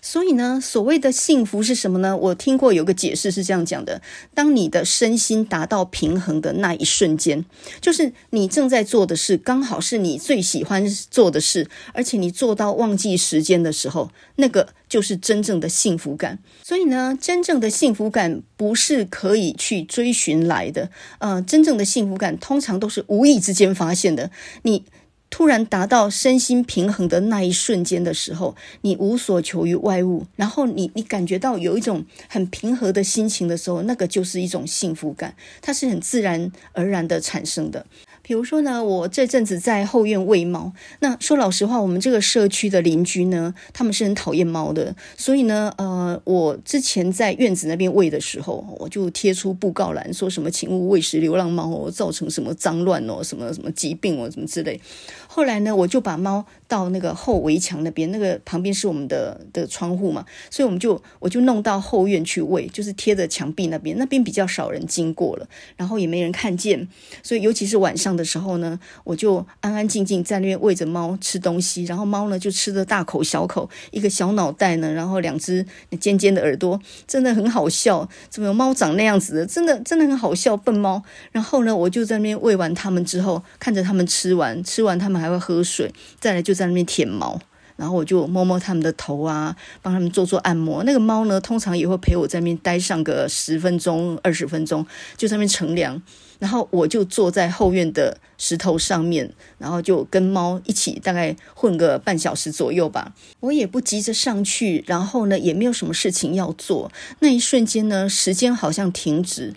所以呢，所谓的幸福是什么呢？我听过有个解释是这样讲的：当你的身心达到平衡的那一瞬间，就是你正在做的事刚好是你最喜欢做的事，而且你做到忘记时间的时候，那个就是真正的幸福感。所以呢，真正的幸福感不是可以去追寻来的，呃，真正的幸福感通常都是无意之间发现的。你。突然达到身心平衡的那一瞬间的时候，你无所求于外物，然后你你感觉到有一种很平和的心情的时候，那个就是一种幸福感，它是很自然而然的产生的。比如说呢，我这阵子在后院喂猫。那说老实话，我们这个社区的邻居呢，他们是很讨厌猫的。所以呢，呃，我之前在院子那边喂的时候，我就贴出布告栏，说什么“请勿喂食流浪猫哦，造成什么脏乱哦，什么什么疾病哦，什么之类”。后来呢，我就把猫到那个后围墙那边，那个旁边是我们的的窗户嘛，所以我们就我就弄到后院去喂，就是贴着墙壁那边，那边比较少人经过了，然后也没人看见，所以尤其是晚上的时候呢，我就安安静静在那边喂着猫吃东西，然后猫呢就吃的大口小口，一个小脑袋呢，然后两只尖尖的耳朵，真的很好笑，怎么有猫长那样子的？真的真的很好笑，笨猫。然后呢，我就在那边喂完它们之后，看着它们吃完，吃完它们还。还会喝水，再来就在那边舔毛，然后我就摸摸他们的头啊，帮他们做做按摩。那个猫呢，通常也会陪我在那边待上个十分钟、二十分钟，就在那边乘凉。然后我就坐在后院的石头上面，然后就跟猫一起大概混个半小时左右吧。我也不急着上去，然后呢，也没有什么事情要做。那一瞬间呢，时间好像停止。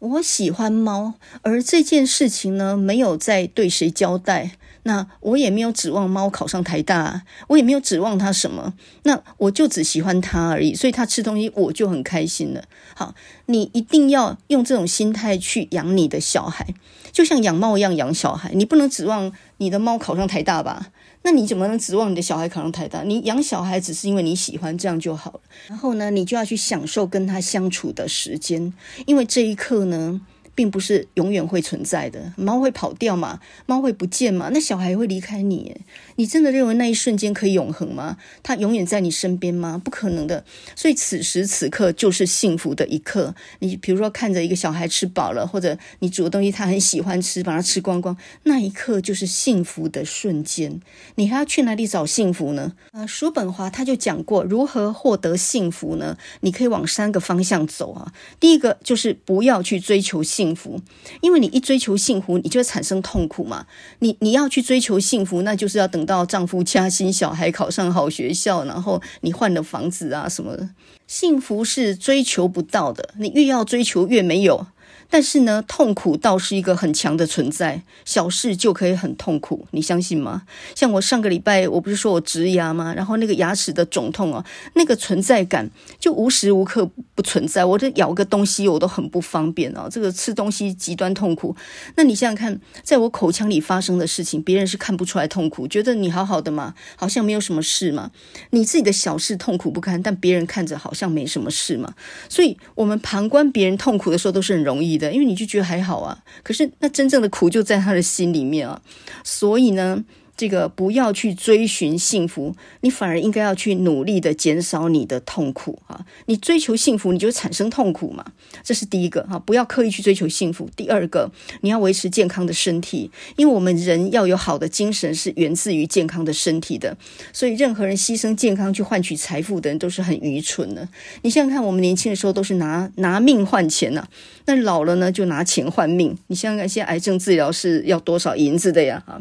我喜欢猫，而这件事情呢，没有在对谁交代。那我也没有指望猫考上台大，我也没有指望它什么。那我就只喜欢它而已，所以它吃东西我就很开心了。好，你一定要用这种心态去养你的小孩，就像养猫一样养小孩。你不能指望你的猫考上台大吧？那你怎么能指望你的小孩考上台大？你养小孩只是因为你喜欢，这样就好了。然后呢，你就要去享受跟他相处的时间，因为这一刻呢。并不是永远会存在的，猫会跑掉嘛？猫会不见嘛？那小孩会离开你？你真的认为那一瞬间可以永恒吗？他永远在你身边吗？不可能的。所以此时此刻就是幸福的一刻。你比如说看着一个小孩吃饱了，或者你煮的东西他很喜欢吃，把它吃光光，那一刻就是幸福的瞬间。你还要去哪里找幸福呢？啊，叔本华他就讲过如何获得幸福呢？你可以往三个方向走啊。第一个就是不要去追求幸。幸福，因为你一追求幸福，你就会产生痛苦嘛。你你要去追求幸福，那就是要等到丈夫加薪、小孩考上好学校，然后你换了房子啊什么的。幸福是追求不到的，你越要追求越没有。但是呢，痛苦倒是一个很强的存在，小事就可以很痛苦，你相信吗？像我上个礼拜，我不是说我植牙吗？然后那个牙齿的肿痛啊，那个存在感就无时无刻不存在。我这咬个东西我都很不方便啊，这个吃东西极端痛苦。那你想想看，在我口腔里发生的事情，别人是看不出来痛苦，觉得你好好的嘛，好像没有什么事嘛。你自己的小事痛苦不堪，但别人看着好像没什么事嘛。所以我们旁观别人痛苦的时候都是很容易的。因为你就觉得还好啊，可是那真正的苦就在他的心里面啊，所以呢。这个不要去追寻幸福，你反而应该要去努力的减少你的痛苦啊！你追求幸福，你就产生痛苦嘛，这是第一个哈，不要刻意去追求幸福。第二个，你要维持健康的身体，因为我们人要有好的精神是源自于健康的身体的，所以任何人牺牲健康去换取财富的人都是很愚蠢的。你想想看，我们年轻的时候都是拿拿命换钱呐，那老了呢就拿钱换命。你想想看，现在癌症治疗是要多少银子的呀？啊，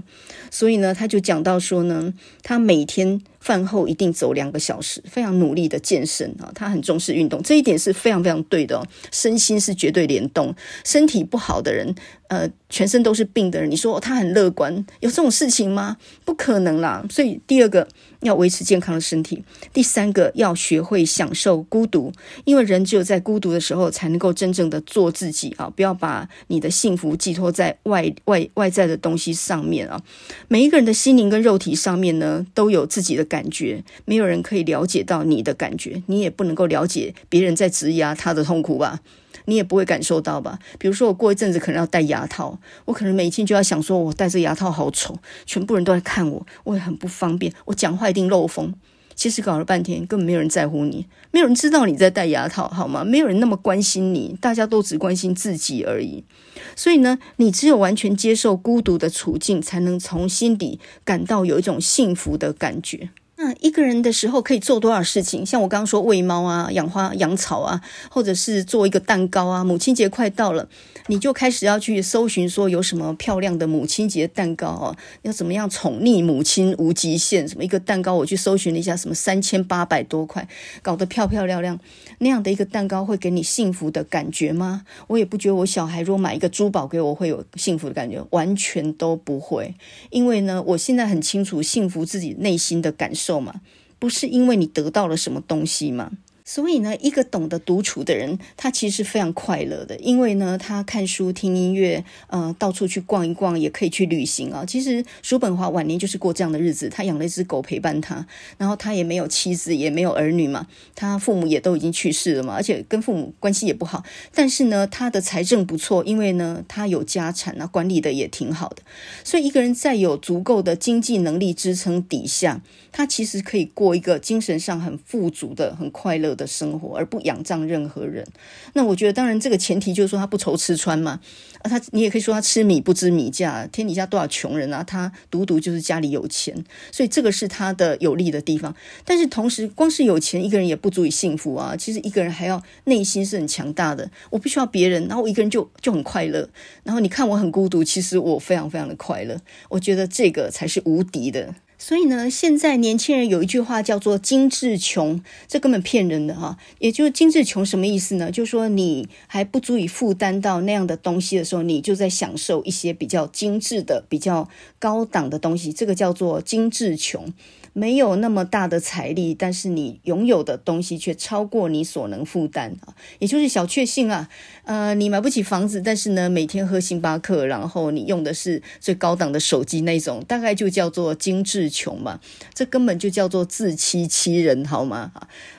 所以呢，他。就讲到说呢，他每天饭后一定走两个小时，非常努力的健身啊。他很重视运动，这一点是非常非常对的。身心是绝对联动，身体不好的人。呃，全身都是病的人，你说他很乐观，有这种事情吗？不可能啦。所以第二个要维持健康的身体，第三个要学会享受孤独，因为人只有在孤独的时候才能够真正的做自己啊！不要把你的幸福寄托在外外外在的东西上面啊！每一个人的心灵跟肉体上面呢，都有自己的感觉，没有人可以了解到你的感觉，你也不能够了解别人在质押他的痛苦吧。你也不会感受到吧？比如说，我过一阵子可能要戴牙套，我可能每天就要想说，我戴这牙套好丑，全部人都在看我，我也很不方便，我讲话一定漏风。其实搞了半天，根本没有人在乎你，没有人知道你在戴牙套，好吗？没有人那么关心你，大家都只关心自己而已。所以呢，你只有完全接受孤独的处境，才能从心底感到有一种幸福的感觉。那一个人的时候可以做多少事情？像我刚刚说喂猫啊、养花、养草啊，或者是做一个蛋糕啊。母亲节快到了，你就开始要去搜寻说有什么漂亮的母亲节蛋糕哦，要怎么样宠溺母亲无极限？什么一个蛋糕？我去搜寻了一下，什么三千八百多块，搞得漂漂亮亮。那样的一个蛋糕会给你幸福的感觉吗？我也不觉得我小孩如果买一个珠宝给我会有幸福的感觉，完全都不会。因为呢，我现在很清楚幸福自己内心的感受。嘛，不是因为你得到了什么东西吗？所以呢，一个懂得独处的人，他其实是非常快乐的，因为呢，他看书、听音乐，呃，到处去逛一逛，也可以去旅行啊。其实叔本华晚年就是过这样的日子，他养了一只狗陪伴他，然后他也没有妻子，也没有儿女嘛，他父母也都已经去世了嘛，而且跟父母关系也不好。但是呢，他的财政不错，因为呢，他有家产啊，管理的也挺好的。所以一个人在有足够的经济能力支撑底下，他其实可以过一个精神上很富足的、很快乐的生活，而不仰仗任何人。那我觉得，当然这个前提就是说他不愁吃穿嘛。啊，他你也可以说他吃米不知米价，天底下多少穷人啊，他独独就是家里有钱，所以这个是他的有利的地方。但是同时，光是有钱一个人也不足以幸福啊。其实一个人还要内心是很强大的。我不需要别人，然后我一个人就就很快乐。然后你看我很孤独，其实我非常非常的快乐。我觉得这个才是无敌的。所以呢，现在年轻人有一句话叫做“精致穷”，这根本骗人的哈。也就是“精致穷”什么意思呢？就是说你还不足以负担到那样的东西的时候，你就在享受一些比较精致的、比较高档的东西，这个叫做“精致穷”。没有那么大的财力，但是你拥有的东西却超过你所能负担啊，也就是小确幸啊。呃，你买不起房子，但是呢，每天喝星巴克，然后你用的是最高档的手机那种，大概就叫做精致穷嘛。这根本就叫做自欺欺人，好吗？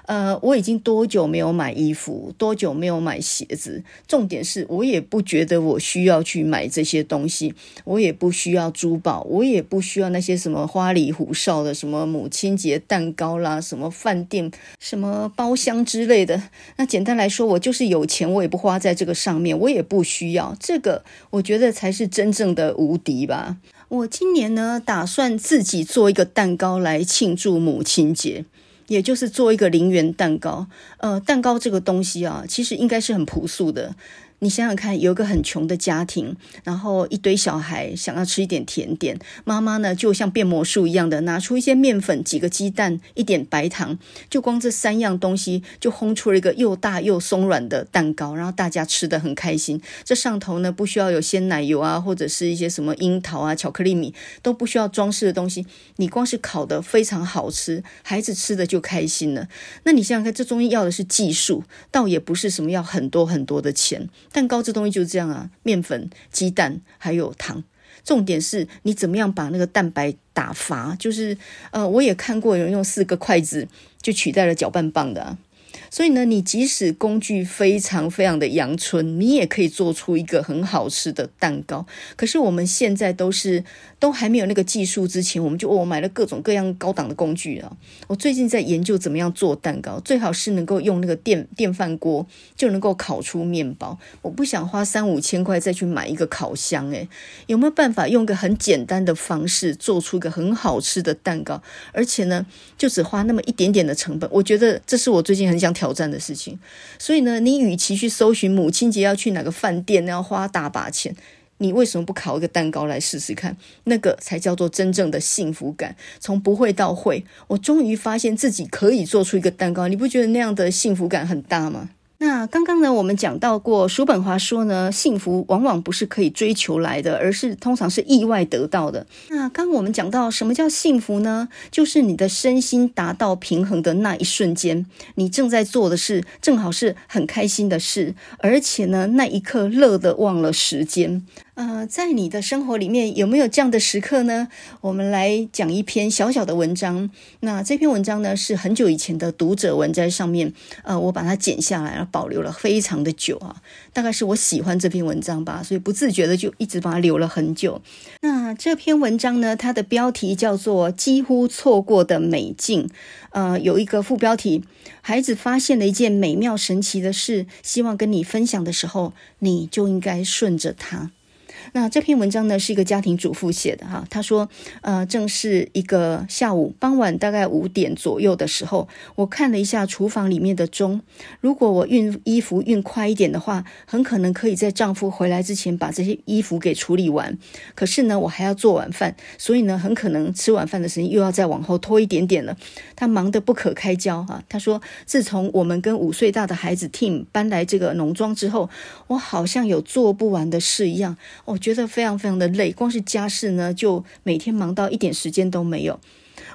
呃，我已经多久没有买衣服，多久没有买鞋子？重点是我也不觉得我需要去买这些东西，我也不需要珠宝，我也不需要那些什么花里胡哨的什么母亲节蛋糕啦，什么饭店、什么包厢之类的。那简单来说，我就是有钱，我也不花在这个上面，我也不需要这个。我觉得才是真正的无敌吧。我今年呢，打算自己做一个蛋糕来庆祝母亲节。也就是做一个零元蛋糕，呃，蛋糕这个东西啊，其实应该是很朴素的。你想想看，有一个很穷的家庭，然后一堆小孩想要吃一点甜点，妈妈呢就像变魔术一样的拿出一些面粉、几个鸡蛋、一点白糖，就光这三样东西就烘出了一个又大又松软的蛋糕，然后大家吃得很开心。这上头呢不需要有鲜奶油啊，或者是一些什么樱桃啊、巧克力米都不需要装饰的东西，你光是烤得非常好吃，孩子吃的就开心了。那你想想看，这中间要的是技术，倒也不是什么要很多很多的钱。蛋糕这东西就是这样啊，面粉、鸡蛋还有糖，重点是你怎么样把那个蛋白打发。就是呃，我也看过有人用四个筷子就取代了搅拌棒的。所以呢，你即使工具非常非常的阳春，你也可以做出一个很好吃的蛋糕。可是我们现在都是都还没有那个技术之前，我们就我、买了各种各样高档的工具啊。我最近在研究怎么样做蛋糕，最好是能够用那个电电饭锅就能够烤出面包。我不想花三五千块再去买一个烤箱，诶，有没有办法用个很简单的方式做出一个很好吃的蛋糕？而且呢，就只花那么一点点的成本，我觉得这是我最近很想。挑战的事情，所以呢，你与其去搜寻母亲节要去哪个饭店，那要花大把钱，你为什么不烤一个蛋糕来试试看？那个才叫做真正的幸福感。从不会到会，我终于发现自己可以做出一个蛋糕，你不觉得那样的幸福感很大吗？那刚刚呢，我们讲到过，叔本华说呢，幸福往往不是可以追求来的，而是通常是意外得到的。那刚我们讲到什么叫幸福呢？就是你的身心达到平衡的那一瞬间，你正在做的事正好是很开心的事，而且呢，那一刻乐得忘了时间。呃，在你的生活里面有没有这样的时刻呢？我们来讲一篇小小的文章。那这篇文章呢，是很久以前的读者文在上面，呃，我把它剪下来，然后保留了非常的久啊。大概是我喜欢这篇文章吧，所以不自觉的就一直把它留了很久。那这篇文章呢，它的标题叫做《几乎错过的美境》。呃，有一个副标题：孩子发现了一件美妙神奇的事，希望跟你分享的时候，你就应该顺着它。那这篇文章呢，是一个家庭主妇写的哈。她说，呃，正是一个下午傍晚大概五点左右的时候，我看了一下厨房里面的钟。如果我熨衣服熨快一点的话，很可能可以在丈夫回来之前把这些衣服给处理完。可是呢，我还要做晚饭，所以呢，很可能吃晚饭的时间又要再往后拖一点点了。她忙得不可开交哈。她说，自从我们跟五岁大的孩子 Tim 搬来这个农庄之后，我好像有做不完的事一样哦。觉得非常非常的累，光是家事呢，就每天忙到一点时间都没有。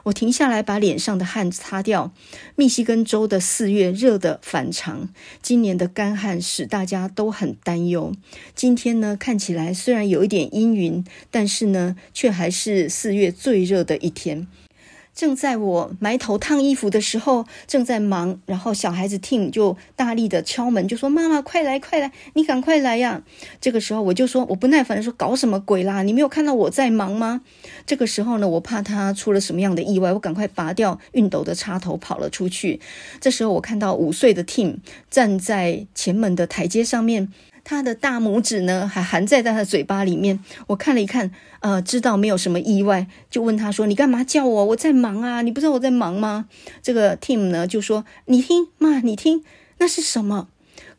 我停下来把脸上的汗擦掉。密西根州的四月热得反常，今年的干旱使大家都很担忧。今天呢，看起来虽然有一点阴云，但是呢，却还是四月最热的一天。正在我埋头烫衣服的时候，正在忙，然后小孩子 Tim 就大力的敲门，就说：“妈妈，快来，快来，你赶快来呀！”这个时候我就说：“我不耐烦的说，搞什么鬼啦？你没有看到我在忙吗？”这个时候呢，我怕他出了什么样的意外，我赶快拔掉熨斗的插头，跑了出去。这时候我看到五岁的 Tim 站在前门的台阶上面。他的大拇指呢，还含在他的嘴巴里面。我看了一看，呃，知道没有什么意外，就问他说：“你干嘛叫我？我在忙啊，你不知道我在忙吗？”这个 Tim 呢就说：“你听，妈，你听，那是什么？”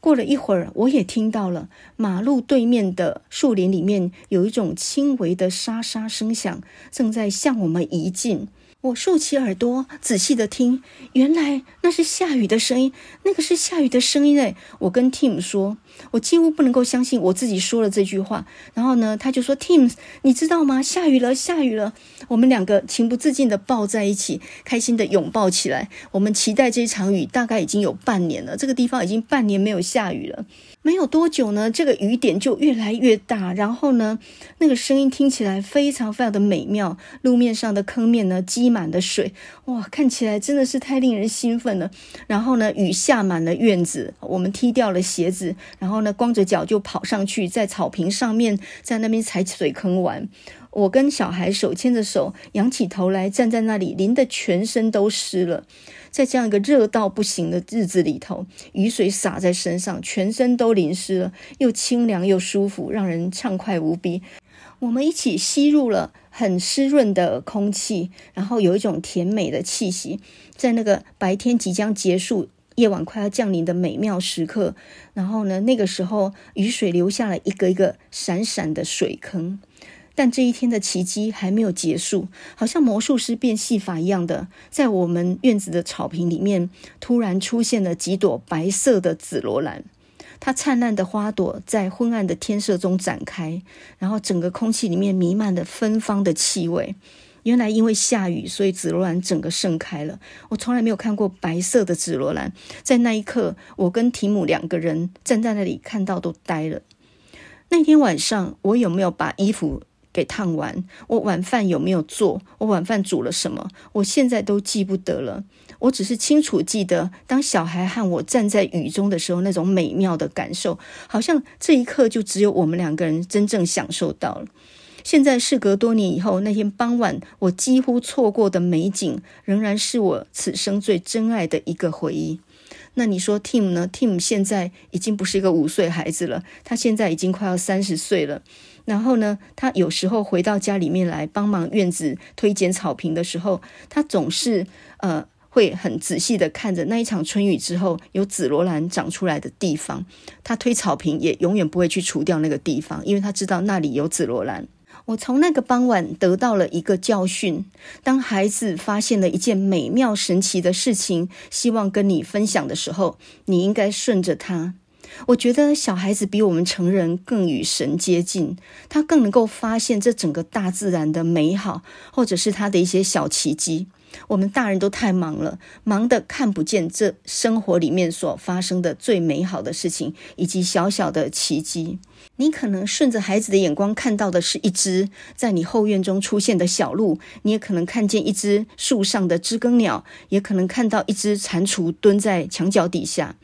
过了一会儿，我也听到了，马路对面的树林里面有一种轻微的沙沙声响，正在向我们移近。我竖起耳朵，仔细的听，原来那是下雨的声音。那个是下雨的声音诶，我跟 Tim 说，我几乎不能够相信我自己说了这句话。然后呢，他就说：“Tim，你知道吗？下雨了，下雨了。”我们两个情不自禁的抱在一起，开心的拥抱起来。我们期待这场雨，大概已经有半年了。这个地方已经半年没有下雨了。没有多久呢，这个雨点就越来越大，然后呢，那个声音听起来非常非常的美妙。路面上的坑面呢，积满了水，哇，看起来真的是太令人兴奋了。然后呢，雨下满了院子，我们踢掉了鞋子，然后呢，光着脚就跑上去，在草坪上面，在那边踩水坑玩。我跟小孩手牵着手，仰起头来，站在那里，淋得全身都湿了。在这样一个热到不行的日子里头，雨水洒在身上，全身都淋湿了，又清凉又舒服，让人畅快无比。我们一起吸入了很湿润的空气，然后有一种甜美的气息。在那个白天即将结束、夜晚快要降临的美妙时刻，然后呢，那个时候雨水留下了一个一个闪闪的水坑。但这一天的奇迹还没有结束，好像魔术师变戏法一样的，在我们院子的草坪里面，突然出现了几朵白色的紫罗兰。它灿烂的花朵在昏暗的天色中展开，然后整个空气里面弥漫着芬芳的气味。原来因为下雨，所以紫罗兰整个盛开了。我从来没有看过白色的紫罗兰。在那一刻，我跟提姆两个人站在那里，看到都呆了。那天晚上，我有没有把衣服给烫完，我晚饭有没有做？我晚饭煮了什么？我现在都记不得了。我只是清楚记得，当小孩和我站在雨中的时候，那种美妙的感受，好像这一刻就只有我们两个人真正享受到了。现在事隔多年以后，那天傍晚我几乎错过的美景，仍然是我此生最珍爱的一个回忆。那你说 Tim 呢？Tim 现在已经不是一个五岁孩子了，他现在已经快要三十岁了。然后呢，他有时候回到家里面来帮忙院子推剪草坪的时候，他总是呃会很仔细的看着那一场春雨之后有紫罗兰长出来的地方。他推草坪也永远不会去除掉那个地方，因为他知道那里有紫罗兰。我从那个傍晚得到了一个教训：当孩子发现了一件美妙神奇的事情，希望跟你分享的时候，你应该顺着他。我觉得小孩子比我们成人更与神接近，他更能够发现这整个大自然的美好，或者是他的一些小奇迹。我们大人都太忙了，忙得看不见这生活里面所发生的最美好的事情，以及小小的奇迹。你可能顺着孩子的眼光看到的是一只在你后院中出现的小鹿，你也可能看见一只树上的知更鸟，也可能看到一只蟾蜍蹲在墙角底下。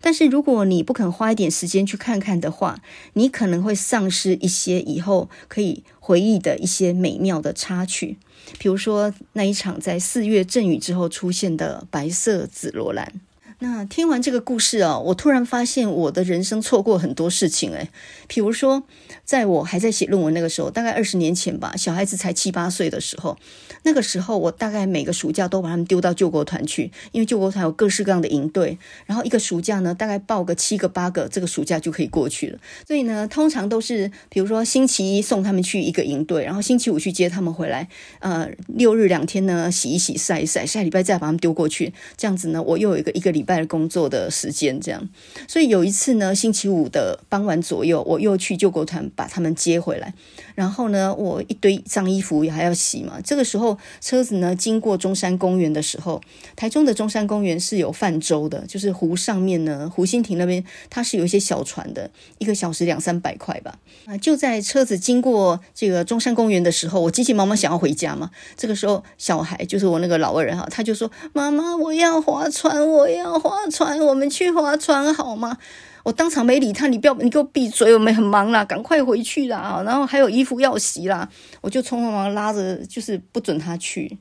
但是如果你不肯花一点时间去看看的话，你可能会丧失一些以后可以回忆的一些美妙的插曲，比如说那一场在四月阵雨之后出现的白色紫罗兰。那听完这个故事啊，我突然发现我的人生错过很多事情诶，比如说，在我还在写论文那个时候，大概二十年前吧，小孩子才七八岁的时候，那个时候我大概每个暑假都把他们丢到救国团去，因为救国团有各式各样的营队，然后一个暑假呢，大概报个七个八个，这个暑假就可以过去了。所以呢，通常都是比如说星期一送他们去一个营队，然后星期五去接他们回来，呃，六日两天呢洗一洗晒一晒，下礼拜再把他们丢过去，这样子呢，我又有一个一个礼。拜工作的时间这样，所以有一次呢，星期五的傍晚左右，我又去救国团把他们接回来。然后呢，我一堆脏衣服也还要洗嘛。这个时候，车子呢经过中山公园的时候，台中的中山公园是有泛舟的，就是湖上面呢，湖心亭那边它是有一些小船的，一个小时两三百块吧。啊，就在车子经过这个中山公园的时候，我急急忙忙想要回家嘛。这个时候，小孩就是我那个老二哈，他就说：“妈妈，我要划船，我要。”划船，我们去划船好吗？我当场没理他，你不要，你给我闭嘴！我们很忙啦，赶快回去啦。然后还有衣服要洗啦，我就匆匆忙拉着，就是不准他去。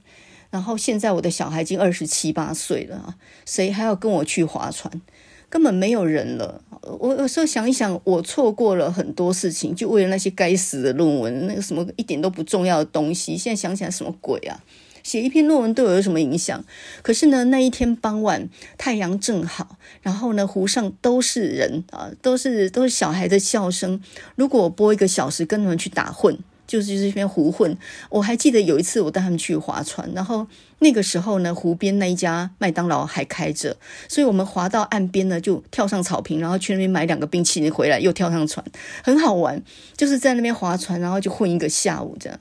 然后现在我的小孩已经二十七八岁了，谁还要跟我去划船？根本没有人了。我有时候想一想，我错过了很多事情，就为了那些该死的论文，那个什么一点都不重要的东西。现在想起来，什么鬼啊？写一篇论文对我有什么影响？可是呢，那一天傍晚太阳正好，然后呢，湖上都是人啊，都是都是小孩的笑声。如果我播一个小时跟他们去打混，就是这边胡混。我还记得有一次我带他们去划船，然后那个时候呢，湖边那一家麦当劳还开着，所以我们划到岸边呢，就跳上草坪，然后去那边买两个冰淇淋回来，又跳上船，很好玩。就是在那边划船，然后就混一个下午这样。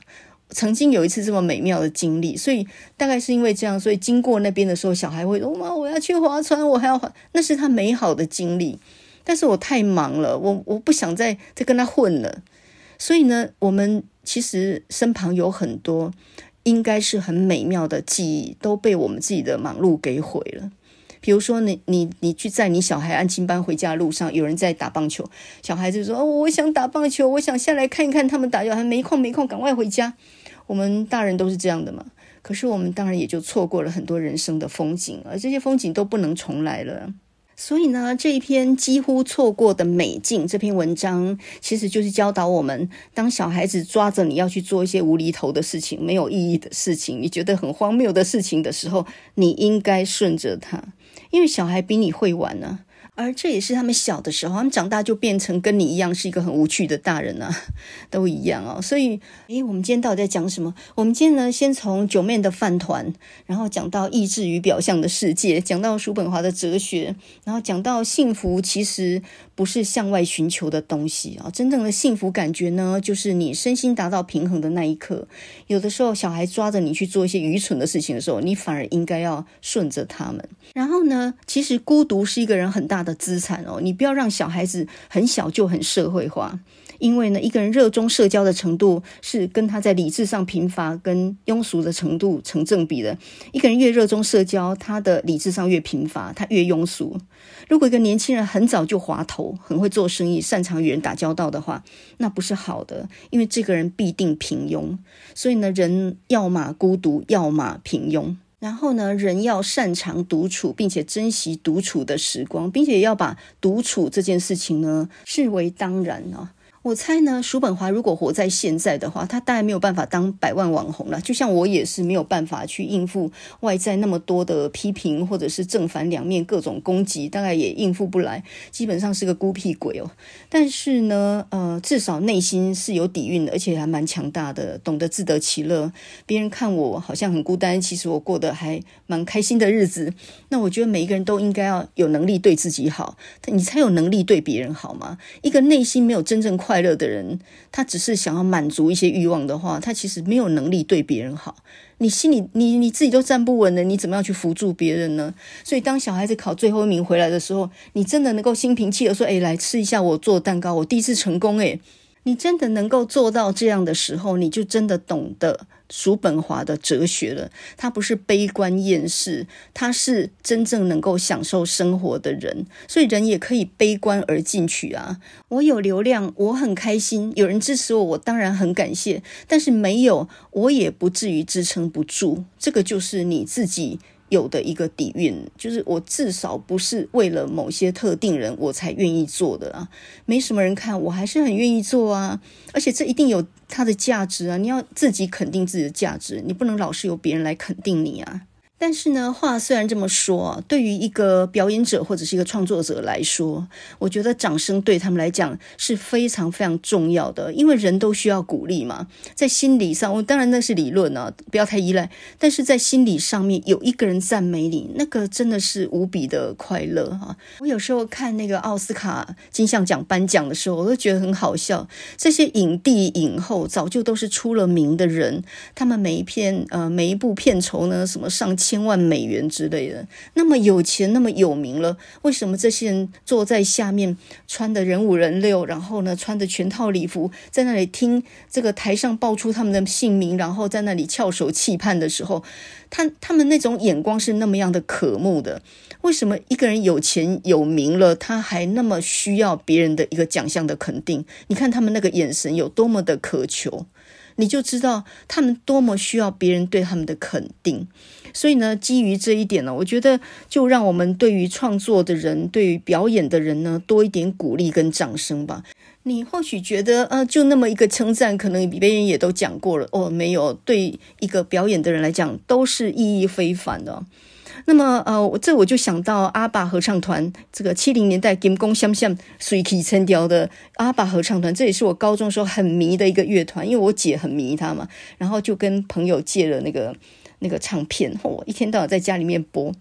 曾经有一次这么美妙的经历，所以大概是因为这样，所以经过那边的时候，小孩会说：“妈，我要去划船，我还要。”那是他美好的经历。但是我太忙了，我我不想再再跟他混了。所以呢，我们其实身旁有很多应该是很美妙的记忆，都被我们自己的忙碌给毁了。比如说你，你你去载你小孩安亲班回家的路上，有人在打棒球，小孩子说：“哦，我想打棒球，我想下来看一看他们打球，还没空没空，赶快回家。”我们大人都是这样的嘛，可是我们当然也就错过了很多人生的风景，而这些风景都不能重来了。所以呢，这一篇几乎错过的美境这篇文章，其实就是教导我们：当小孩子抓着你要去做一些无厘头的事情、没有意义的事情、你觉得很荒谬的事情的时候，你应该顺着他。因为小孩比你会玩呢、而这也是他们小的时候，他们长大就变成跟你一样是一个很无趣的大人啊，都一样哦。所以，诶，我们今天到底在讲什么？我们今天呢，先从九面的饭团，然后讲到意志与表象的世界，讲到叔本华的哲学，然后讲到幸福其实不是向外寻求的东西啊。真正的幸福感觉呢，就是你身心达到平衡的那一刻。有的时候，小孩抓着你去做一些愚蠢的事情的时候，你反而应该要顺着他们。然后呢，其实孤独是一个人很大的资产哦，你不要让小孩子很小就很社会化，因为呢，一个人热衷社交的程度是跟他在理智上贫乏跟庸俗的程度成正比的。一个人越热衷社交，他的理智上越贫乏，他越庸俗。如果一个年轻人很早就滑头，很会做生意，擅长与人打交道的话，那不是好的，因为这个人必定平庸。所以呢，人要么孤独，要么平庸。然后呢，人要擅长独处，并且珍惜独处的时光，并且要把独处这件事情呢视为当然啊。我猜呢，叔本华如果活在现在的话，他大概没有办法当百万网红了。就像我也是没有办法去应付外在那么多的批评，或者是正反两面各种攻击，大概也应付不来，基本上是个孤僻鬼哦。但是呢，呃，至少内心是有底蕴的，而且还蛮强大的，懂得自得其乐。别人看我好像很孤单，其实我过得还蛮开心的日子。那我觉得每一个人都应该要有能力对自己好，你才有能力对别人好吗。一个内心没有真正快快乐的人，他只是想要满足一些欲望的话，他其实没有能力对别人好。你心里，你你自己都站不稳了，你怎么样去扶助别人呢？所以，当小孩子考最后一名回来的时候，你真的能够心平气和说：“哎，来吃一下我做蛋糕，我第一次成功。”哎，你真的能够做到这样的时候，你就真的懂得。叔本华的哲学了，他不是悲观厌世，他是真正能够享受生活的人，所以人也可以悲观而进取啊！我有流量，我很开心，有人支持我，我当然很感谢，但是没有，我也不至于支撑不住。这个就是你自己。有的一个底蕴，就是我至少不是为了某些特定人我才愿意做的啊，没什么人看，我还是很愿意做啊，而且这一定有它的价值啊，你要自己肯定自己的价值，你不能老是由别人来肯定你啊。但是呢，话虽然这么说，对于一个表演者或者是一个创作者来说，我觉得掌声对他们来讲是非常非常重要的，因为人都需要鼓励嘛。在心理上，我当然那是理论啊，不要太依赖。但是在心理上面，有一个人赞美你，那个真的是无比的快乐哈。我有时候看那个奥斯卡金像奖颁奖的时候，我都觉得很好笑。这些影帝影后早就都是出了名的人，他们每一片呃每一部片酬呢，什么上千。千万美元之类的，那么有钱，那么有名了，为什么这些人坐在下面，穿的人五人六，然后呢，穿着全套礼服，在那里听这个台上报出他们的姓名，然后在那里翘首企盼的时候，他他们那种眼光是那么样的渴慕的？为什么一个人有钱有名了，他还那么需要别人的一个奖项的肯定？你看他们那个眼神有多么的渴求，你就知道他们多么需要别人对他们的肯定。所以呢，基于这一点呢，我觉得就让我们对于创作的人、对于表演的人呢，多一点鼓励跟掌声吧。你或许觉得，呃，就那么一个称赞，可能别人也都讲过了哦，没有，对一个表演的人来讲，都是意义非凡的。那么，呃，这我就想到阿爸合唱团，这个七零年代金光闪闪、水起成雕的阿爸合唱团，这也是我高中时候很迷的一个乐团，因为我姐很迷他嘛，然后就跟朋友借了那个。那个唱片，我一天到晚在家里面播。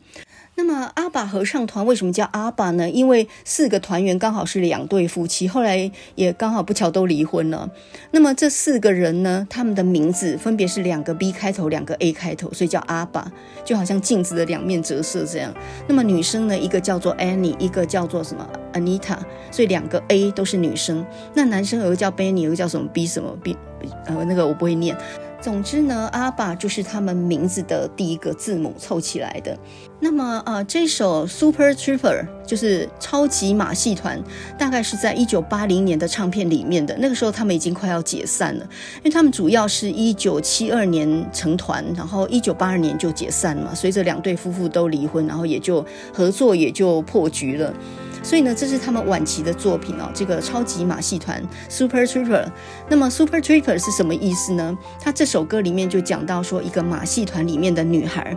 那么阿爸合唱团为什么叫阿爸呢？因为四个团员刚好是两对夫妻，后来也刚好不巧都离婚了。那么这四个人呢，他们的名字分别是两个 B 开头，两个 A 开头，所以叫阿爸，就好像镜子的两面折射这样。那么女生呢，一个叫做 Annie，一个叫做什么 Anita，所以两个 A 都是女生。那男生有个叫 Benny，有个叫什么 B 什么 B，呃，那个我不会念。总之呢，阿爸就是他们名字的第一个字母凑起来的。那么，呃，这首 Super Trooper 就是超级马戏团，大概是在一九八零年的唱片里面的。那个时候他们已经快要解散了，因为他们主要是一九七二年成团，然后一九八二年就解散了嘛。随着两对夫妇都离婚，然后也就合作也就破局了。所以呢，这是他们晚期的作品哦。这个超级马戏团 Super Trooper，那么 Super Trooper 是什么意思呢？他这首歌里面就讲到说，一个马戏团里面的女孩，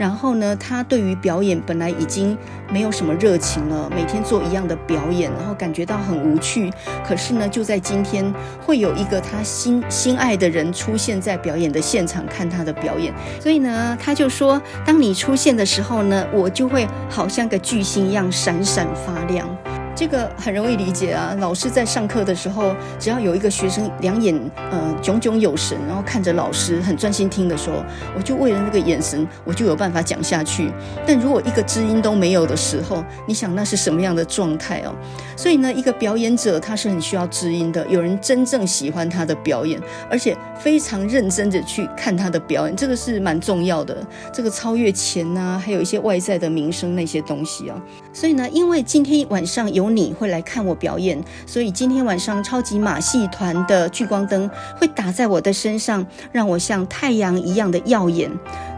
然后呢，他对于表演本来已经没有什么热情了，每天做一样的表演，然后感觉到很无趣。可是呢，就在今天，会有一个他心心爱的人出现在表演的现场看他的表演。所以呢，他就说，当你出现的时候呢，我就会好像个巨星一样闪闪发亮。这个很容易理解啊！老师在上课的时候，只要有一个学生两眼呃炯炯有神，然后看着老师很专心听的时候，我就为了那个眼神，我就有办法讲下去。但如果一个知音都没有的时候，你想那是什么样的状态哦？所以呢，一个表演者他是很需要知音的，有人真正喜欢他的表演，而且非常认真的去看他的表演，这个是蛮重要的。这个超越钱啊，还有一些外在的名声那些东西啊。所以呢，因为今天晚上有。你会来看我表演，所以今天晚上超级马戏团的聚光灯会打在我的身上，让我像太阳一样的耀眼。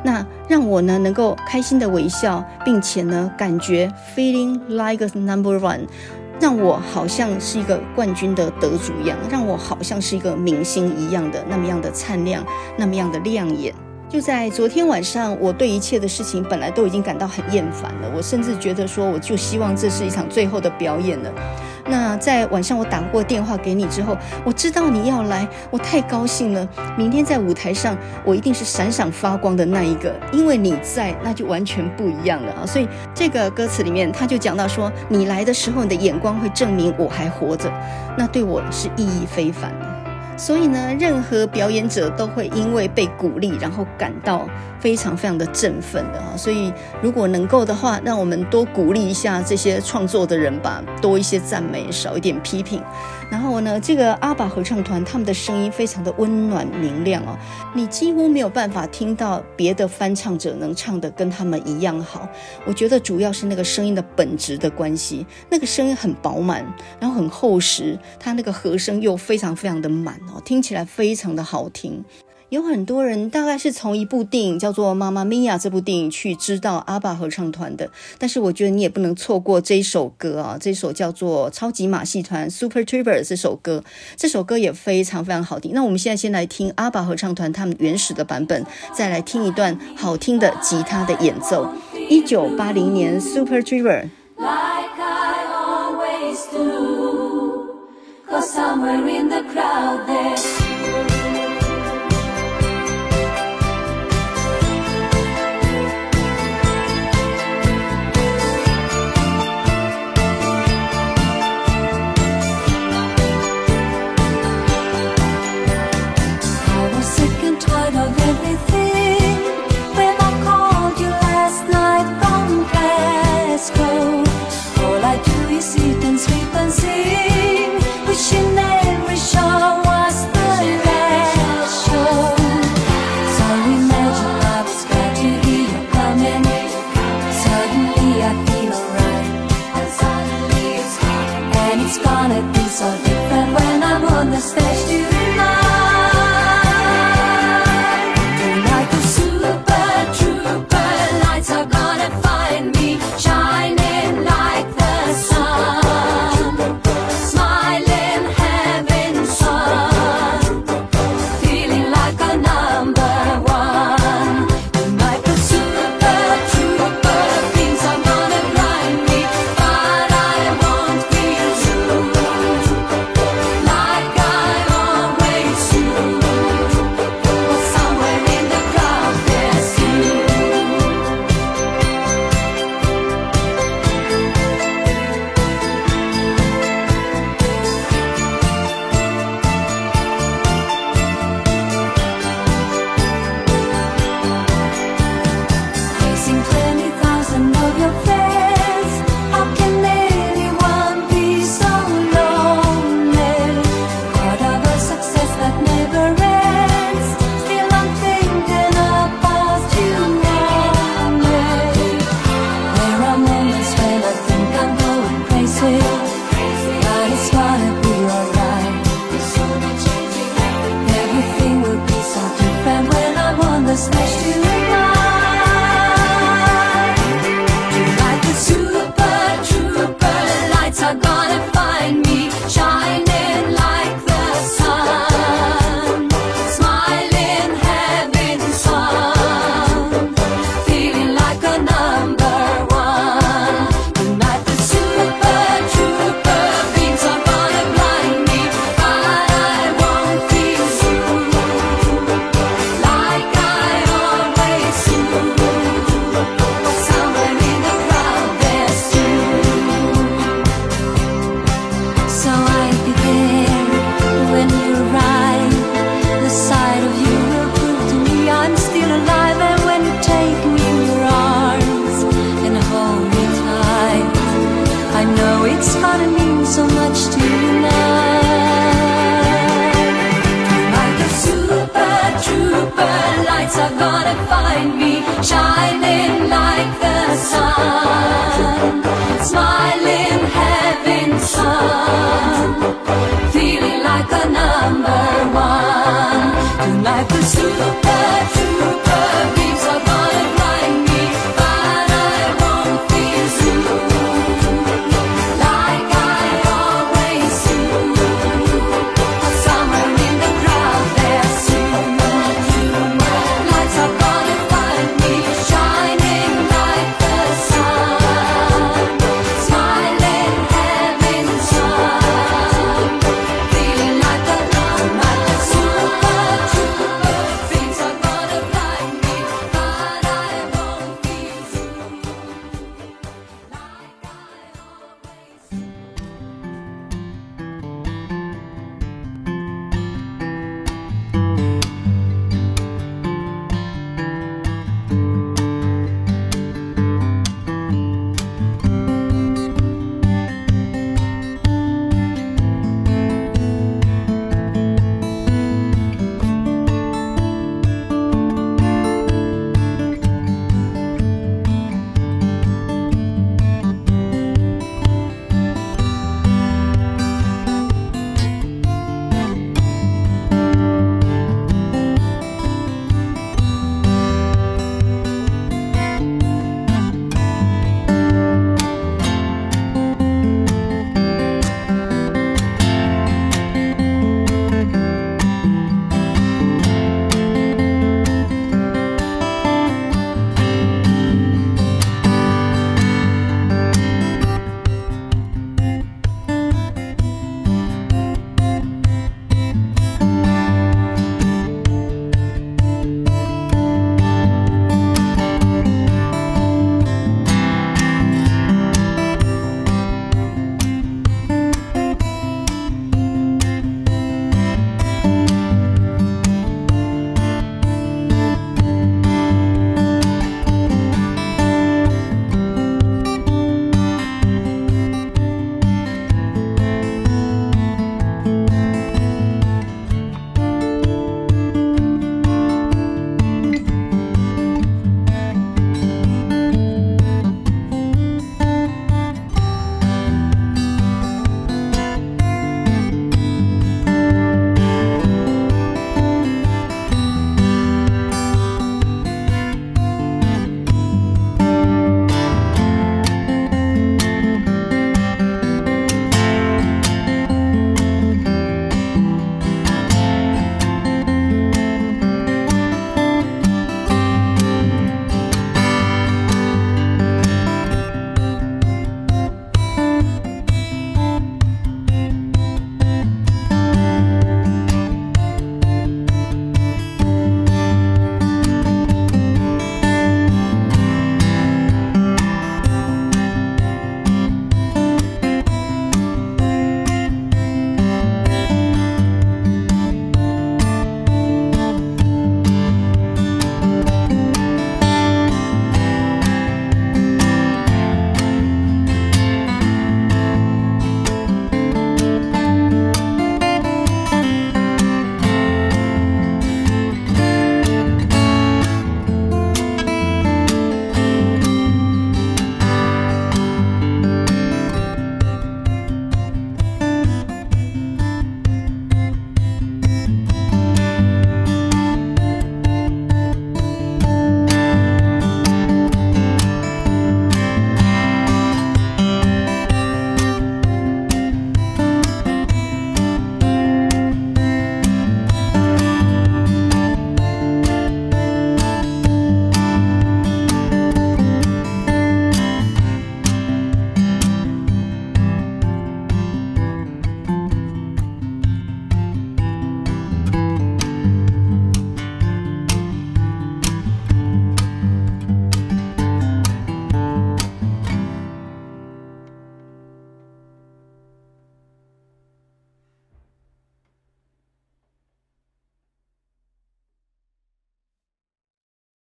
那让我呢能够开心的微笑，并且呢感觉 feeling like a number one。让我好像是一个冠军的得主一样，让我好像是一个明星一样的那么样的灿烂，那么样的亮眼。就在昨天晚上，我对一切的事情本来都已经感到很厌烦了，我甚至觉得说，我就希望这是一场最后的表演了。那在晚上我打过电话给你之后，我知道你要来，我太高兴了。明天在舞台上，我一定是闪闪发光的那一个，因为你在，那就完全不一样了啊！所以这个歌词里面，他就讲到说，你来的时候，你的眼光会证明我还活着，那对我是意义非凡的。所以呢，任何表演者都会因为被鼓励，然后感到非常非常的振奋的哈。所以，如果能够的话，让我们多鼓励一下这些创作的人吧，多一些赞美，少一点批评。然后呢，这个阿爸合唱团他们的声音非常的温暖明亮哦，你几乎没有办法听到别的翻唱者能唱的跟他们一样好。我觉得主要是那个声音的本质的关系，那个声音很饱满，然后很厚实，它那个和声又非常非常的满哦，听起来非常的好听。有很多人大概是从一部电影叫做《妈妈咪呀》这部电影去知道阿爸合唱团的，但是我觉得你也不能错过这一首歌啊，这首叫做《超级马戏团 Super Troopers》这首歌，这首歌也非常非常好听。那我们现在先来听阿爸合唱团他们原始的版本，再来听一段好听的吉他的演奏。一九八零年，Super Tuber。Somewhere in the crowd there estás